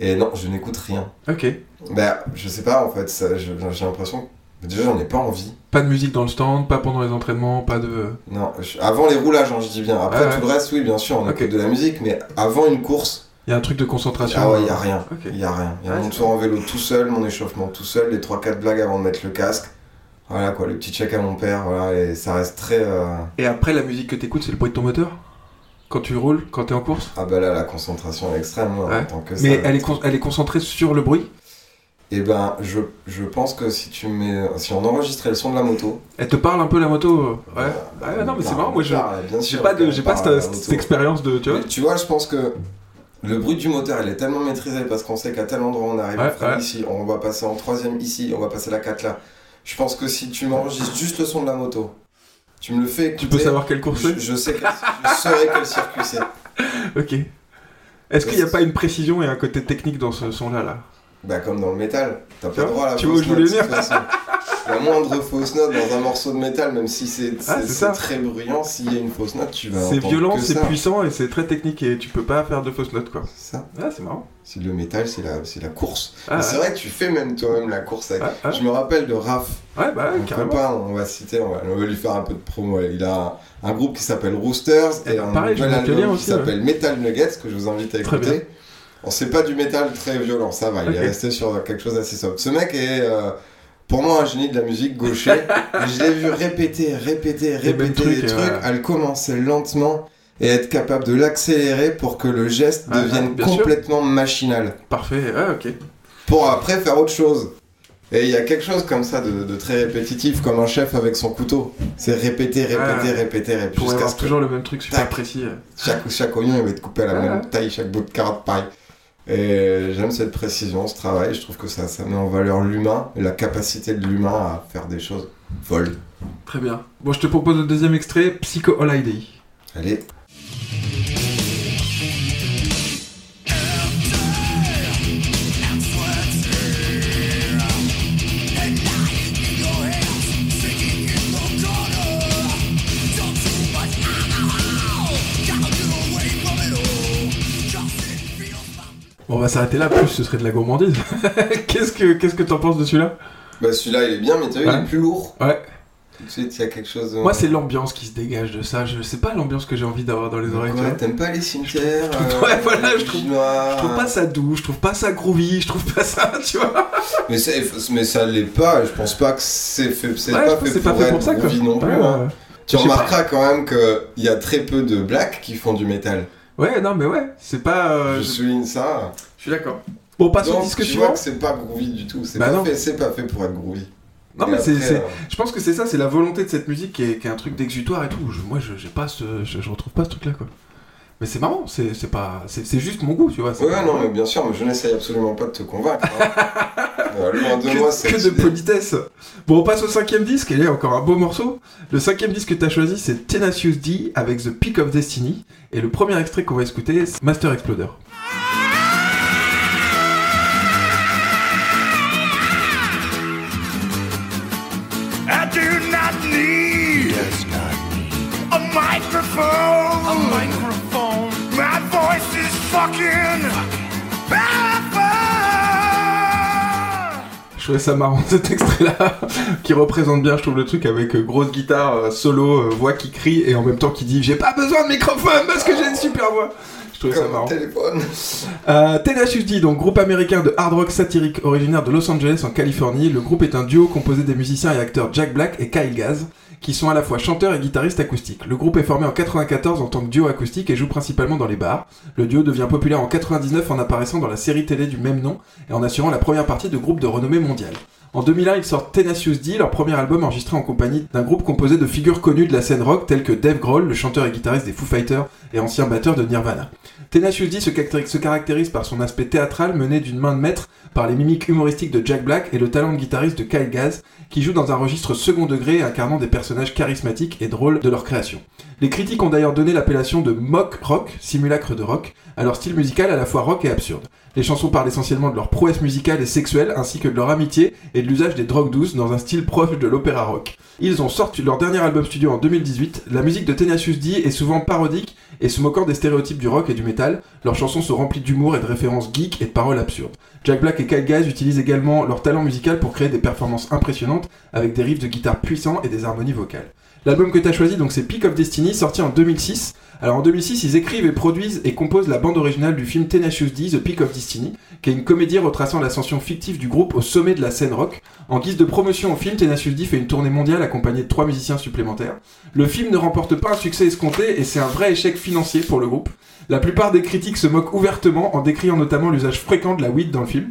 Et non, je n'écoute rien. Ok. Ben, je sais pas en fait, ça, j'ai l'impression déjà j'en ai pas envie. Pas de musique dans le stand, pas pendant les entraînements, pas de. Non, je- avant les roulages, hein, je dis bien. Après tout le reste, oui, bien sûr, on écoute de la musique, mais avant une course, Il y a un truc de concentration. ah ouais, euh, il y a rien. Il y a rien. Il y a Ouais, mon c'est tour en vélo tout seul, mon échauffement tout seul, les 3-4 blagues avant de mettre le casque. Voilà quoi, le petit check à mon père, voilà, et ça reste très. euh, Et après la musique que t'écoutes, c'est le bruit de ton moteur? Quand tu roules, quand t'es en course? Ah bah là, la concentration est extrême, moi, Ouais. en tant que ça. Mais elle est, con- elle est concentrée sur le bruit? Et ben, je, je pense que si tu mets. Si on enregistrait le son de la moto. Elle te parle un peu la moto? Euh, Ouais. euh, Ouais, non, mais c'est bah, marrant, moi je. J'ai pas, de, pas cette, cette expérience de. Tu vois Mais tu vois, je pense que le bruit du moteur, il est tellement maîtrisé parce qu'on sait qu'à tel endroit on arrive, Ouais, on freine ouais. ici, on va passer en troisième ici, on va passer la 4 là. Je pense que si tu m'enregistres juste le son de la moto, tu me le fais écouter, Tu peux savoir quelle course je, c'est je sais quel- je saurais quel circuit c'est. Ok. Est-ce qu'il n'y a pas une précision et un côté technique dans ce son-là là? Bah comme dans le métal, t'as pas vois droit à la Tu vois où fausse je voulais note, de toute façon. La moindre fausse note dans un morceau de métal, même si c'est Ah, très bruyant, s'il y a une fausse note, tu vas C'est violent, c'est puissant et c'est très technique et tu peux pas faire de fausses notes quoi. C'est ça. Ah, c'est marrant. C'est le métal, c'est la, course. Ah, Et c'est vrai que tu fais même toi-même la course. Avec... Ah, ah. Je me rappelle de Raph, Ouais, bah, mon carrément. copain, on va citer, on va, on va lui faire un peu de promo. Il a un, un groupe qui s'appelle Roosters Eh et ben, un pareil, nouvel le album qui s'appelle Metal Nuggets que je vous invite à écouter. On sait pas du métal très violent, ça va. Il est resté sur quelque chose d'assez sobre. Ce mec est euh, pour moi un génie de la musique gaucher. Je l'ai vu répéter, répéter, répéter trucs, des trucs, euh, à le commencer lentement et être capable de l'accélérer pour que le geste Ah, devienne sûr. complètement machinal Parfait, ah, ok. pour après faire autre chose. Et il y a quelque chose comme ça de, de très répétitif, comme un chef avec son couteau. C'est répéter, répéter, Ah. répéter, répéter, Pour avoir que toujours le même truc super Tac. précis. chaque, chaque oignon il va être coupé à la Ah. même taille, chaque bout de carotte pareil. Et j'aime cette précision, ce travail. Je trouve que ça, ça met en valeur l'humain et la capacité de l'humain à faire des choses folles. Très bien. Bon, je te propose le deuxième extrait, Psycho Holiday. Allez. Bon, on va s'arrêter là, plus ce serait de la gourmandise. qu'est-ce que qu'est-ce que t'en penses de celui-là? Bah celui-là il est bien, mais tu vois, il Ouais. est plus lourd. Ouais. Tout de suite, il y a quelque chose. de- Moi, c'est l'ambiance qui se dégage de ça. Je sais pas l'ambiance que j'ai envie d'avoir dans les oreilles. Ouais, t'aimes pas les cimetières trouve- ouais, voilà, les je trouve-. Je trouve pas ça doux, je trouve pas ça groovy, je trouve pas ça, tu vois. Mais, mais ça l'est pas, je pense pas que c'est fait, c'est Ouais, pas, fait pour pas être pour ça, groovy non plus. Hein. Tu remarqueras quand même qu'il y a très peu de blacks qui font du métal. Ouais, non, mais ouais, c'est pas. euh, je je... souligne ça. je suis d'accord. Bon, passons au disque tu suivant. vois que c'est pas groovy du tout. C'est Bah pas, non. fait- c'est pas fait pour être groovy. Non, Et mais c'est- euh, Je pense que c'est ça, c'est la volonté de cette musique qui est, qui est un truc d'exutoire et tout. Je- moi, je, j'ai pas ce, je, je retrouve pas ce truc-là, quoi. Mais c'est marrant, c'est, c'est pas, c'est, c'est juste mon goût, tu vois. c'est Ouais, pas- non, mais bien sûr, mais je n'essaye absolument pas de te convaincre. hein. Euh, loin de moi, que, cette que de idée. politesse. Bon, on passe au cinquième disque, et là, encore un beau morceau. Le cinquième disque que t'as choisi, c'est Tenacious D avec The Peak of Destiny. Et le premier extrait qu'on va écouter, c'est Master Exploder. Je trouvais ça marrant cet extrait-là, qui représente bien, je trouve, le truc avec euh, grosse guitare, euh, solo, euh, voix qui crie, et en même temps qui dit J'ai pas besoin de microphone parce que j'ai une super voix. Je trouvais ça Comme marrant. téléphone. Euh, Tenacious D, donc groupe américain de hard rock satirique originaire de Los Angeles en Californie. Le groupe est un duo composé des musiciens et acteurs Jack Black et Kyle Gaz, qui sont à la fois chanteurs et guitaristes acoustiques. Le groupe est formé en 94 en tant que duo acoustique et joue principalement dans les bars. Le duo devient populaire en 99 en apparaissant dans la série télé du même nom et en assurant la première partie de groupes de renommée mondiale. En 2001, ils sortent Tenacious D, leur premier album enregistré en compagnie d'un groupe composé de figures connues de la scène rock telles que Dave Grohl, le chanteur et guitariste des Foo Fighters et ancien batteur de Nirvana. Tenacious D se caractéri- se caractérise par son aspect théâtral mené d'une main de maître par les mimiques humoristiques de Jack Black et le talent de guitariste de Kyle Gaz, qui joue dans un registre second degré incarnant des personnages charismatiques et drôles de leur création. Les critiques ont d'ailleurs donné l'appellation de mock rock, simulacre de rock, à leur style musical à la fois rock et absurde. Les chansons parlent essentiellement de leur prouesse musicale et sexuelle, ainsi que de leur amitié et de l'usage des drogues douces dans un style proche de l'opéra rock. Ils ont sorti leur dernier album studio en 2018. La musique de Tenacious D est souvent parodique et se moquant des stéréotypes du rock et du métal. Leurs chansons sont remplies d'humour et de références geeks et de paroles absurdes. Jack Black et Kyle Gaze utilisent également leur talent musical pour créer des performances impressionnantes avec des riffs de guitare puissants et des harmonies vocales. L'album que tu choisi, donc c'est Peak of Destiny, sorti en 2006. Alors en 2006, ils écrivent et produisent et composent la bande originale du film Tenacious D, The Peak of Destiny, qui est une comédie retraçant l'ascension fictive du groupe au sommet de la scène rock. En guise de promotion au film, Tenacious D fait une tournée mondiale accompagnée de trois musiciens supplémentaires. Le film ne remporte pas un succès escompté et c'est un vrai échec financier pour le groupe. La plupart des critiques se moquent ouvertement en décriant notamment l'usage fréquent de la weed dans le film.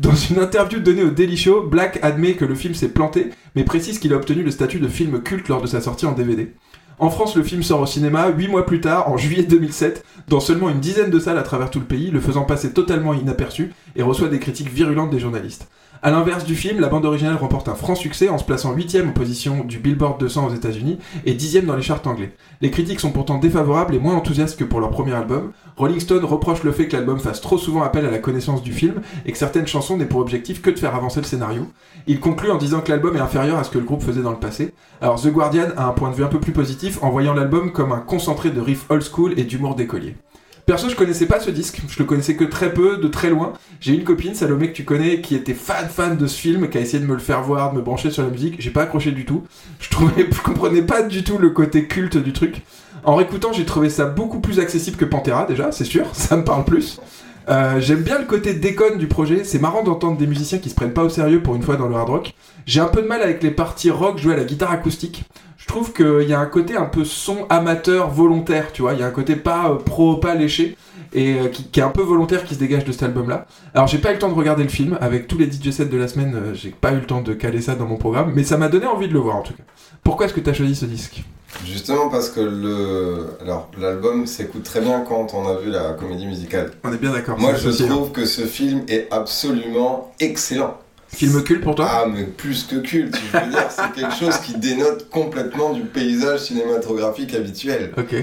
Dans une interview donnée au Daily Show, Black admet que le film s'est planté, mais précise qu'il a obtenu le statut de film culte lors de sa sortie en DVD. En France, le film sort au cinéma 8 mois plus tard, en juillet 2007, dans seulement une dizaine de salles à travers tout le pays, le faisant passer totalement inaperçu et reçoit des critiques virulentes des journalistes. À l'inverse du film, la bande originale remporte un franc succès en se plaçant 8ème en position du Billboard 200 aux États-Unis et 10ème dans les charts anglais. Les critiques sont pourtant défavorables et moins enthousiastes que pour leur premier album. Rolling Stone reproche le fait que l'album fasse trop souvent appel à la connaissance du film et que certaines chansons n'aient pour objectif que de faire avancer le scénario. Il conclut en disant que l'album est inférieur à ce que le groupe faisait dans le passé. Alors The Guardian a un point de vue un peu plus positif en voyant l'album comme un concentré de riffs old school et d'humour d'écolier. Perso, je connaissais pas ce disque, je le connaissais que très peu, de très loin. J'ai une copine, Salomé, que tu connais, qui était fan fan de ce film, qui a essayé de me le faire voir, de me brancher sur la musique. J'ai pas accroché du tout. Je trouvais, comprenais pas du tout le côté culte du truc. En réécoutant, j'ai trouvé ça beaucoup plus accessible que Pantera, déjà, c'est sûr, ça me parle plus. Euh, J'aime bien le côté déconne du projet, c'est marrant d'entendre des musiciens qui se prennent pas au sérieux pour une fois dans le hard rock. J'ai un peu de mal avec les parties rock jouées à la guitare acoustique. Je trouve qu'il y a un côté un peu son amateur volontaire, tu vois, il y a un côté pas euh, pro, pas léché, et euh, qui, qui est un peu volontaire qui se dégage de cet album-là. Alors j'ai pas eu le temps de regarder le film, avec tous les DJ sets de la semaine, euh, j'ai pas eu le temps de caler ça dans mon programme, mais ça m'a donné envie de le voir en tout cas. Pourquoi est-ce que t'as choisi ce disque? Justement parce que le, alors l'album s'écoute très bien quand on a vu la comédie musicale. On est bien d'accord. Moi, je hein. trouve que ce film est absolument excellent. Film culte pour toi Ah, mais plus que culte, je veux dire, c'est quelque chose qui dénote complètement du paysage cinématographique habituel. Ok.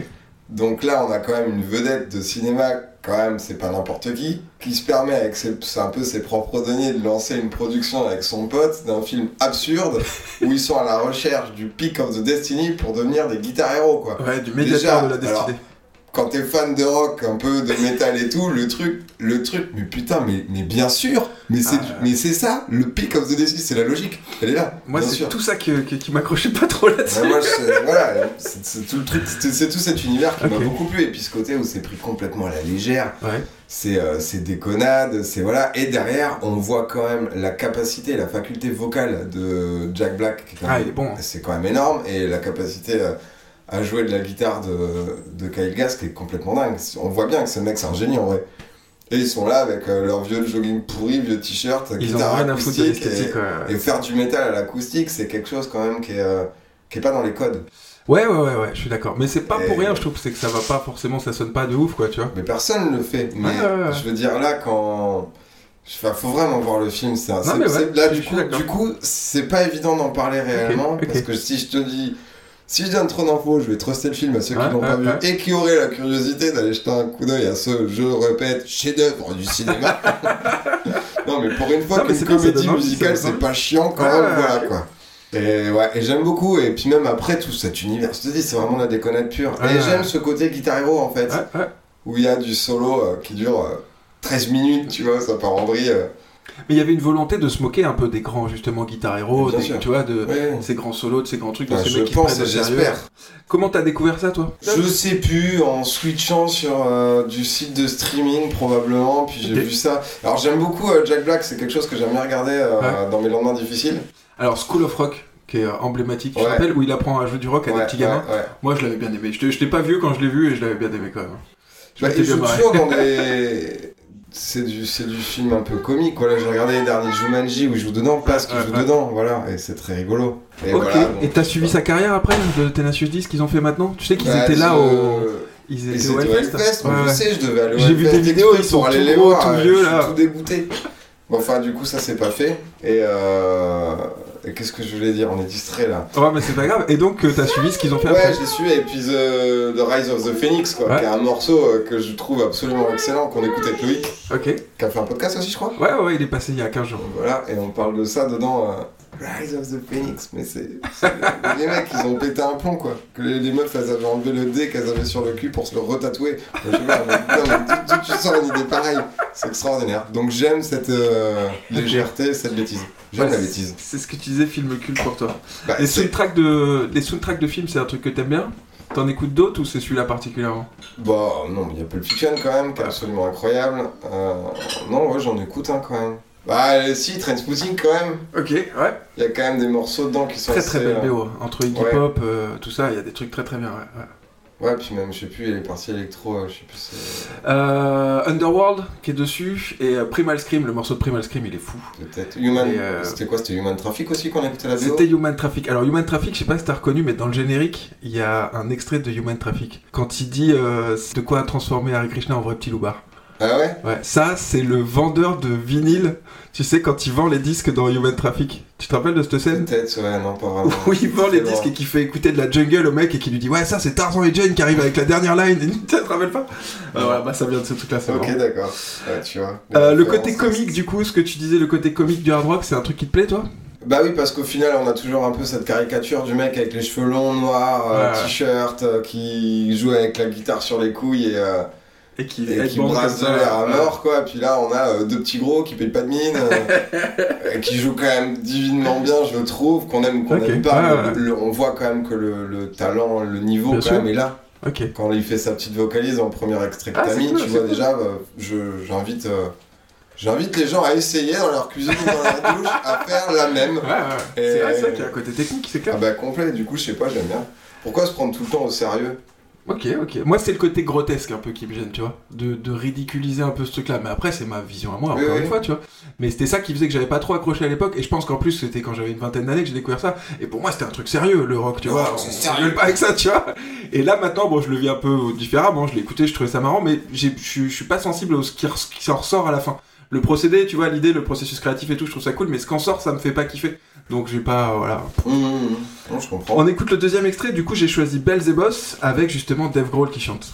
Donc là, on a quand même une vedette de cinéma, quand même, c'est pas n'importe qui, qui se permet, avec ses, un peu ses propres deniers, de lancer une production avec son pote d'un film absurde où ils sont à la recherche du Peak of the Destiny pour devenir des guitar héros, quoi. Ouais, du médiateur Déjà, de la destinée. alors, quand t'es fan de rock, un peu de métal et tout, le truc, le truc, mais putain, mais, mais bien sûr, mais c'est, Ah. mais c'est ça, le Peak of the Destiny, c'est la logique, elle est là. Moi, c'est tout ça qui, m'accrochait pas trop là-dessus. Ouais, moi, je- voilà, c'est tout le truc, c'est tout cet univers qui m'a beaucoup plu. Et puis ce côté où c'est pris complètement à la légère, Ouais. c'est euh, c'est voilà. Et derrière, on voit quand même la capacité, la faculté vocale de Jack Black. qui est quand Ah, même- il est bon. C'est quand même énorme. Et la capacité euh, à jouer de la guitare de, de Kyle Gass qui est complètement dingue. On voit bien que ce mec, c'est un génie en vrai. Et ils sont là avec euh, leur vieux jogging pourri, vieux t-shirt, guitare rien à foutre de acoustique. et, et faire du métal à l'acoustique, c'est quelque chose quand même qui est, euh, qui est pas dans les codes. Ouais, ouais, ouais, ouais, je suis d'accord. Mais c'est pas pour rien, je trouve, c'est que ça va pas forcément, ça sonne pas de ouf, quoi, tu vois. Mais personne ne le fait. Mais Ouais, ouais, ouais. je veux dire, là, quand. Enfin, faut vraiment voir le film. C'est un- c'est- mais là, du coup, du coup, c'est pas évident d'en parler réellement. Parce que si je te dis. Si je donne trop d'infos, je vais truster le film à ceux qui l'ont pas vu et qui auraient la curiosité d'aller jeter un coup d'œil à ce, je répète, chef-d'œuvre du cinéma. non, mais pour une fois qu'une comédie musicale, c'est pas chiant quand même, voilà quoi. Et ouais, et j'aime beaucoup, et puis même après tout cet univers, je te dis, c'est vraiment la déconnade pure. Et j'aime ce côté guitar hero en fait où il y a du solo euh, qui dure euh, 13 minutes, tu vois, ça part en vrille. euh. Mais il y avait une volonté de se moquer un peu des grands, justement, guitar des- sûr. tu vois, de Ouais. ces grands solos, de ces grands trucs, de Enfin, ces je mecs qui se pense prennent j'espère. Comment t'as découvert ça, toi? Je sais plus, en switchant sur euh, du site de streaming probablement, puis j'ai vu ça. Alors j'aime beaucoup euh, Jack Black, c'est quelque chose que j'aime bien regarder euh, Ouais. dans mes lendemains difficiles. Alors, School of Rock, qui est emblématique, Ouais. rappelles, où il apprend à jouer du rock à des petits gamins. Moi, je l'avais bien aimé. Je je t'ai pas vu quand je l'ai vu et je l'avais bien aimé quand même. Je Bah, il joue toujours dans des... C'est du, c'est du film un peu comique, voilà, j'ai regardé les derniers Jumanji où il joue dedans, parce qu'il Ouais, joue ouais. dedans, voilà, et c'est très rigolo. Et Ok, voilà, donc, et t'as suivi sa carrière après, de Tenacious D, ce qu'ils ont fait maintenant? Tu sais qu'ils bah, étaient là je- au... Ils Et étaient au Hellfest Hellfest, moi, Ouais, je ouais. sais, je devais aller au J'ai vu Hellfest des vidéos, ils sont pour aller tout les gros, voir, tout euh, vieux, je là. tout dégoûté. Bon, enfin, du coup, ça s'est pas fait. Et, euh... et qu'est-ce que je voulais dire? On est distrait là. Ouais, mais c'est pas grave. Et donc, euh, t'as suivi ce qu'ils ont fait Ouais, après? j'ai su, et puis The, The Rise of the Phoenix, quoi, Ouais. qui est un morceau euh, que je trouve absolument excellent, qu'on écoute avec Loïc, Ok. qui a fait un podcast aussi, je crois. Ouais, ouais, il est passé il y a 15 jours. Voilà, et on parle de ça dedans. Rise of the Phoenix, mais c'est. les mecs, ils ont pété un plomb, quoi. Que les, les meufs, elles avaient enlevé le dé qu'elles avaient sur le cul pour se le retatouer. Je sais pas, mais, non, mais tu, tu- tu sens une idée pareille? C'est extraordinaire. Donc j'aime cette euh, légèreté, cette bêtise. J'aime Ouais, la bêtise. C'est ce que tu disais, film culte pour toi. Bah, Les soundtracks de, les soundtracks de films, c'est un truc que t'aimes bien? T'en écoutes d'autres ou c'est celui-là particulièrement? Bah non, il y a Pulp Fiction quand même, qui est absolument incroyable. Euh, non, ouais, j'en écoute un quand même. Bah euh, si, Trainspotting quand même. Ok, ouais. Il y a quand même des morceaux dedans qui sont Très assez, très belle euh, BO. Entre Iggy ouais. Pop, euh, tout ça, il y a des trucs très très bien. Ouais, ouais. Ouais, puis même, je sais plus, il est parti électro, je sais plus. Euh, Underworld qui est dessus et Primal Scream, le morceau de Primal Scream, il est fou. Peut-être. Human. Euh, C'était quoi C'était Human Traffic aussi qu'on écoutait la BO C'était Human Traffic. Alors Human Traffic, je sais pas si t'as reconnu, mais dans le générique, il y a un extrait de Human Traffic. Quand il dit euh, de quoi transformer Hare Krishna en vrai petit loupard. Ah ouais? Ouais, ça, c'est le vendeur de vinyle. Tu sais, quand il vend les disques dans Human Traffic. Tu te rappelles de cette scène? Peut-être, ouais, non, pas vraiment. où il vend les disques et qui fait écouter de la jungle au mec et qui lui dit Ouais, ça, c'est Tarzan et Jane qui arrive avec la dernière line. Et tu te rappelles pas? Ah, Voilà, bah ça vient de ce truc-là, c'est Ok, d'accord. Ouais, tu vois. Euh, le côté comique, du coup, ce que tu disais, le côté comique du hard rock, c'est un truc qui te plaît, toi? Bah oui, parce qu'au final, on a toujours un peu cette caricature du mec avec les cheveux longs, noirs, euh, Ouais. t-shirt, euh, qui joue avec la guitare sur les couilles et, euh, Et qui, et qui brasse de l'air à mort, quoi. Puis là, on a euh, deux petits gros qui payent pas de mine, euh, et qui jouent quand même divinement bien, je le trouve, qu'on aime qu'on Ok, aime pas. le- on voit quand même que le, le talent, le niveau, quand sûr. même, est là. Quand il fait sa petite vocalise en premier extrait que Ah, t'as mis, cool, tu vois cool. déjà, euh, je- j'invite. euh, J'invite les gens à essayer dans leur cuisine ou dans leur douche à faire la même. Ouais, ouais. Et- C'est vrai, vrai qu'il y a un côté technique, c'est clair. Ah bah complet, du coup je sais pas, j'aime bien. Pourquoi se prendre tout le temps au sérieux? Ok, ok. Moi, c'est le côté grotesque un peu qui me gêne, tu vois. De, de ridiculiser un peu ce truc-là. Mais après, c'est ma vision à moi, encore oui. une fois, tu vois. Mais c'était ça qui faisait que j'avais pas trop accroché à l'époque. Et je pense qu'en plus, c'était quand j'avais une vingtaine d'années que j'ai découvert ça. Et pour moi, c'était un truc sérieux, le rock, tu vois. On rigole pas avec ça, tu vois. Et là, maintenant, bon, je le vis un peu différemment. Je l'ai écouté, je trouvais ça marrant. Mais je suis- pas sensible à ce qui, qui s'en ressort à la fin. Le procédé, tu vois, l'idée, le processus créatif et tout, je trouve ça cool. Mais ce qu'en sort, ça me fait pas kiffer. Donc, j'ai pas. Voilà. Mmh, mmh, mmh. Non, je comprends. On écoute le deuxième extrait, du coup j'ai choisi Bells et Boss avec justement Dave Grohl qui chante.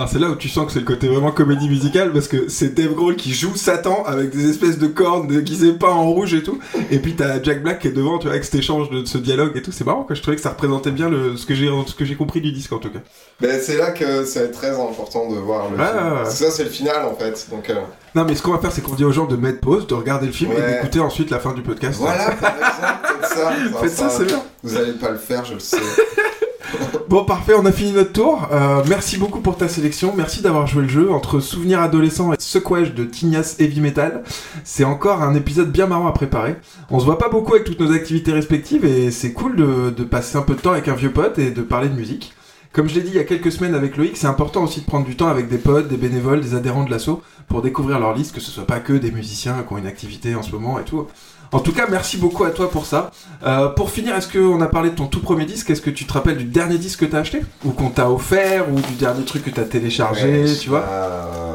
Alors c'est là où tu sens que c'est le côté vraiment comédie musicale parce que c'est Dave Grohl qui joue Satan avec des espèces de cornes déguisées pas en rouge et tout. Et puis t'as Jack Black qui est devant, tu vois, avec cet échange de, de ce dialogue et tout. C'est marrant que je trouvais que ça représentait bien le, ce que j'ai ce que j'ai compris du disque en tout cas. Ben, c'est là que c'est très important de voir le Ouais, film. ouais, ouais. Parce que Ça c'est le final en fait. Donc euh, Non mais ce qu'on va faire c'est qu'on dit aux gens de mettre pause, de regarder le film et d'écouter ensuite la fin du podcast. voilà, par exemple, faites ça. Faites ça, c'est bien. Vous allez pas le faire, je le sais. Bon, parfait, on a fini notre tour. Euh, merci beaucoup pour ta sélection. Merci d'avoir joué le jeu. Entre Souvenirs adolescents et Secouage de Tignas Heavy Metal, c'est encore un épisode bien marrant à préparer. On se voit pas beaucoup avec toutes nos activités respectives et c'est cool de, de passer un peu de temps avec un vieux pote et de parler de musique. Comme je l'ai dit il y a quelques semaines avec Loïc, c'est important aussi de prendre du temps avec des potes, des bénévoles, des adhérents de l'asso pour découvrir leur liste, que ce soit pas que des musiciens qui ont une activité en ce moment et tout. En tout cas, merci beaucoup à toi pour ça. Euh, pour finir, est-ce qu'on a parlé de ton tout premier disque? Est-ce que tu te rappelles du dernier disque que t'as acheté? Ou qu'on t'a offert? Ou du dernier truc que t'as téléchargé, Ouais, tu vois? euh,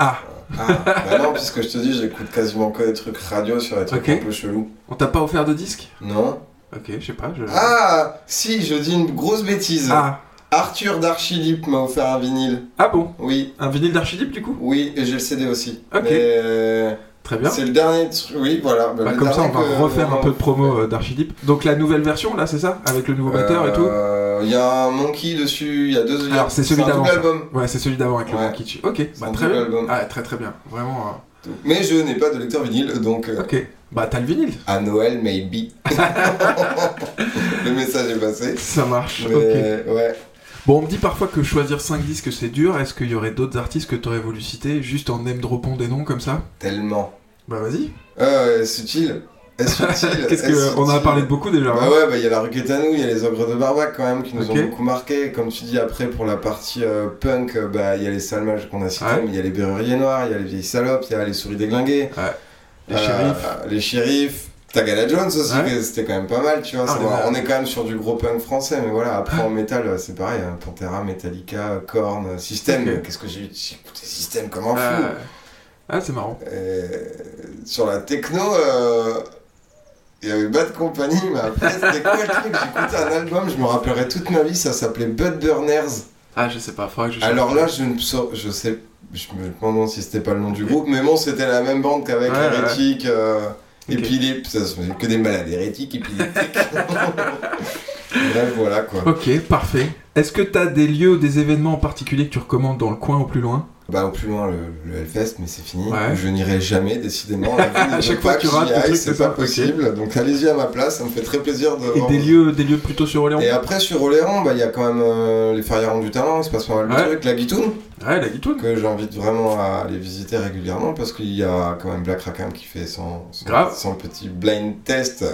Ah, Ah, bah non, puisque je te dis, j'écoute quasiment que des trucs radio sur des trucs un peu chelous. on t'a pas offert de disque? Non Ok, je sais pas. Je... Ah, si, je dis une grosse bêtise. ah, Arthur d'Archilip m'a offert un vinyle. Ah bon? Oui, Un vinyle d'Archidip du coup? Oui, et j'ai le CD aussi. Ok. Mais, euh, Très bien. C'est le dernier truc. Oui, voilà. Bah, le comme ça, on va que- refaire un peu de promo euh, d'Archidip. Donc la nouvelle version, là, c'est ça Avec le nouveau batteur et tout Euh, Il y a un Monkey dessus, il y a deux. Alors, c'est celui d'avant. Ouais, c'est celui d'avant avec le. Monkey. Ok, bah très bien. Ah, très très bien. Vraiment. Mais je n'ai pas de lecteur vinyle, donc euh, euh, Ok. Bah t'as le vinyle. à Noël, maybe. le message est passé. Ça marche. Mais Ok. ouais. Bon, on me dit parfois que choisir 5 disques c'est dur. Est-ce qu'il y aurait d'autres artistes que t'aurais voulu citer juste en name dropant des noms comme ça? Tellement. Bah vas-y. Euh, subtil. Est-ce subtil Qu'est-ce Est-ce que on en a parlé de beaucoup déjà. Bah hein ouais, bah il y a la rue Quétanou, il y a les ogres de Barbac quand même qui nous ont beaucoup marqué. Comme tu dis après pour la partie euh, punk, euh, bah il y a les salmages qu'on a cités, Ouais. mais il y a les berruriers noirs, il y a les vieilles salopes, il y a les souris déglinguées, Les euh, shérifs. les shérifs. Tagala Jones aussi, Ouais. c'était quand même pas mal, tu vois. Ah, on est quand même sur du gros punk français, mais voilà, après en métal, euh, c'est pareil, hein, Pantera, Metallica, Korn, System. Ok. Qu'est-ce que j'ai j'ai écouté System comme un fou. Euh, Ah, c'est marrant. Euh, sur la techno, euh, il y avait Bad Company, mais après, c'était quoi le truc? J'écoutais un album, je me rappellerai toute ma vie, ça s'appelait Bud Burners. Ah, je sais pas. Faudrait que je. Alors là, je ne sais, je sais, je me demande si c'était pas le nom du groupe, mais bon, c'était la même bande qu'avec Ouais, ouais. Euh, Ok. Épileptique, ça que des malades hérétiques, épileptiques. Bref, voilà quoi. Ok, parfait. Est-ce que t'as des lieux ou des événements en particulier que tu recommandes dans le coin ou plus loin? Bah au plus loin le, le Hellfest, mais c'est fini. Ouais. Je n'irai jamais, décidément. À chaque fois que tu rates c'est pas possible. Donc allez-y à ma place, ça me fait très plaisir de Et voir- des lieux, des lieux plutôt sur Orléans Et après sur Oléron, bah il y a quand même euh, les Ferriarons du Talent, il se passe pas mal de Ouais. trucs. La Guitoune, Ouais, la guitoune. que j'invite vraiment à aller visiter régulièrement parce qu'il y a quand même Black Rackham qui fait son, son, Grave. son petit blind test.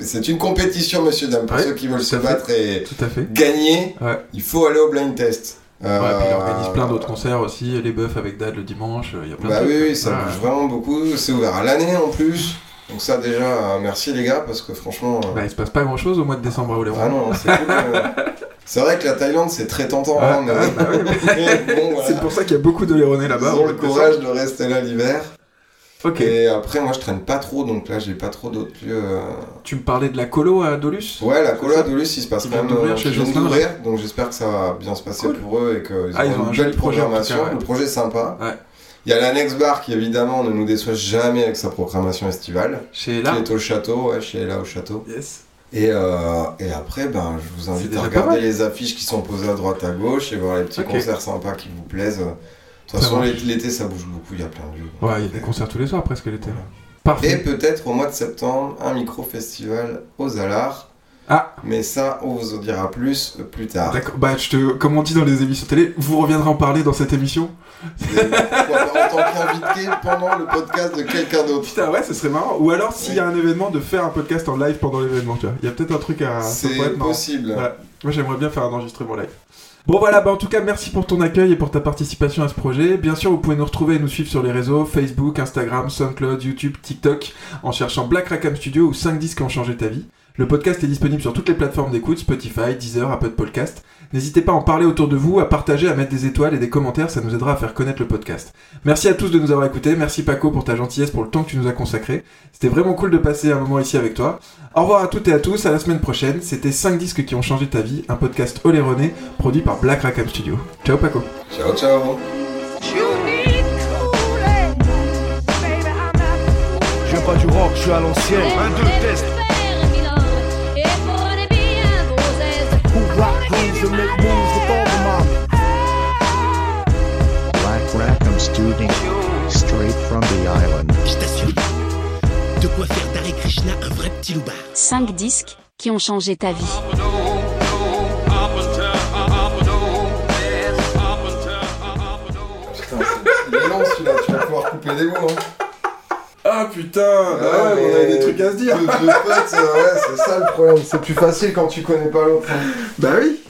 C'est une compétition, monsieur, dame, pour Ouais, ceux qui veulent tout se battre et Tout à fait. gagner. Il faut aller au blind test. Ouais, Euh, puis il organise plein d'autres concerts aussi, les bœufs avec Dad le dimanche, il y a plein Bah de oui, trucs. oui, ça Ouais. bouge vraiment beaucoup. C'est ouvert à l'année en plus. Donc ça déjà, euh, merci les gars, parce que franchement... euh, Bah, il se passe pas grand chose au mois de décembre à Oléron. Ah non, c'est cool. euh. C'est vrai que la Thaïlande, c'est très tentant. Ouais, hein, mais... ouais, bah oui, mais bon, voilà. C'est pour ça qu'il y a beaucoup d'Oléronais là-bas. Ils ont le courage de rester là l'hiver. Ok. Et après, moi, je traîne pas trop, donc là, j'ai pas trop d'autres lieux. euh. Tu me parlais de la colo à Dolus Ouais, la colo à Dolus, il se passe Ils quand viennent même. d'ouvrir euh, chez ils viennent Jocelyn, d'ouvrir, donc j'espère que ça va bien se passer Cool. pour eux et qu'ils Ah, ils ont auront un une joli belle projet, en tout programmation. ouais. Le projet est sympa. Ouais. Il y a l'Annex Bar qui, évidemment, ne nous déçoit jamais avec sa programmation estivale. Chez là Qui est au château, ouais, chez Ella au château. Yes. Et, euh, et après, ben, je vous invite à pas regarder mal. les affiches qui sont posées à droite à gauche et voir les petits Ok. concerts sympas qui vous plaisent. De toute façon, l'été, ça bouge beaucoup, il y a plein de lieux. Ouais, il y a des concerts tous les soirs presque l'été. Et Parfait. peut-être au mois de septembre, un micro-festival aux Alars. Ah. Mais ça, on vous en dira plus euh, plus tard. D'accord. Bah, je te, comme on dit dans les émissions télé, vous reviendrez en parler dans cette émission. Et pourquoi pas en tant qu'invité pendant le podcast de quelqu'un d'autre. Putain, ouais, ce serait marrant. Ou alors, s'il y a un événement, de faire un podcast en live pendant l'événement, tu vois. Il y a peut-être un truc à. C'est possible. Ouais. Moi, j'aimerais bien faire un enregistrement live. Bon voilà, bah en tout cas merci pour ton accueil et pour ta participation à ce projet. Bien sûr, vous pouvez nous retrouver et nous suivre sur les réseaux Facebook, Instagram, SoundCloud, YouTube, TikTok en cherchant Black Rackham Studio ou 5 disques qui ont changé ta vie. Le podcast est disponible sur toutes les plateformes d'écoute, Spotify, Deezer, Apple Podcast. N'hésitez pas à en parler autour de vous, à partager, à mettre des étoiles et des commentaires, ça nous aidera à faire connaître le podcast. Merci à tous de nous avoir écoutés, merci Paco pour ta gentillesse, pour le temps que tu nous as consacré. C'était vraiment cool de passer un moment ici avec toi. Au revoir à toutes et à tous, à la semaine prochaine. C'était 5 disques qui ont changé ta vie, un podcast oléroné produit par Black Rackham Studio. Ciao Paco. Ciao, ciao. Je viens pas du rock, je suis à l'ancienne. Un, deux, test. Grooves and make moves with all the mommy. Black Rackham Studio. Straight from the island. Je t'assure, de quoi faire d'Hare Krishna un vrai petit loupard. 5 disques qui ont changé ta vie. Putain, c'est- long celui-là, tu vas pouvoir couper des mots. Hein. Ah putain, Ah, mais on a des trucs à se dire. De, de potes, euh, ouais, c'est ça le problème. C'est plus facile quand tu connais pas l'autre. hein. Bah oui.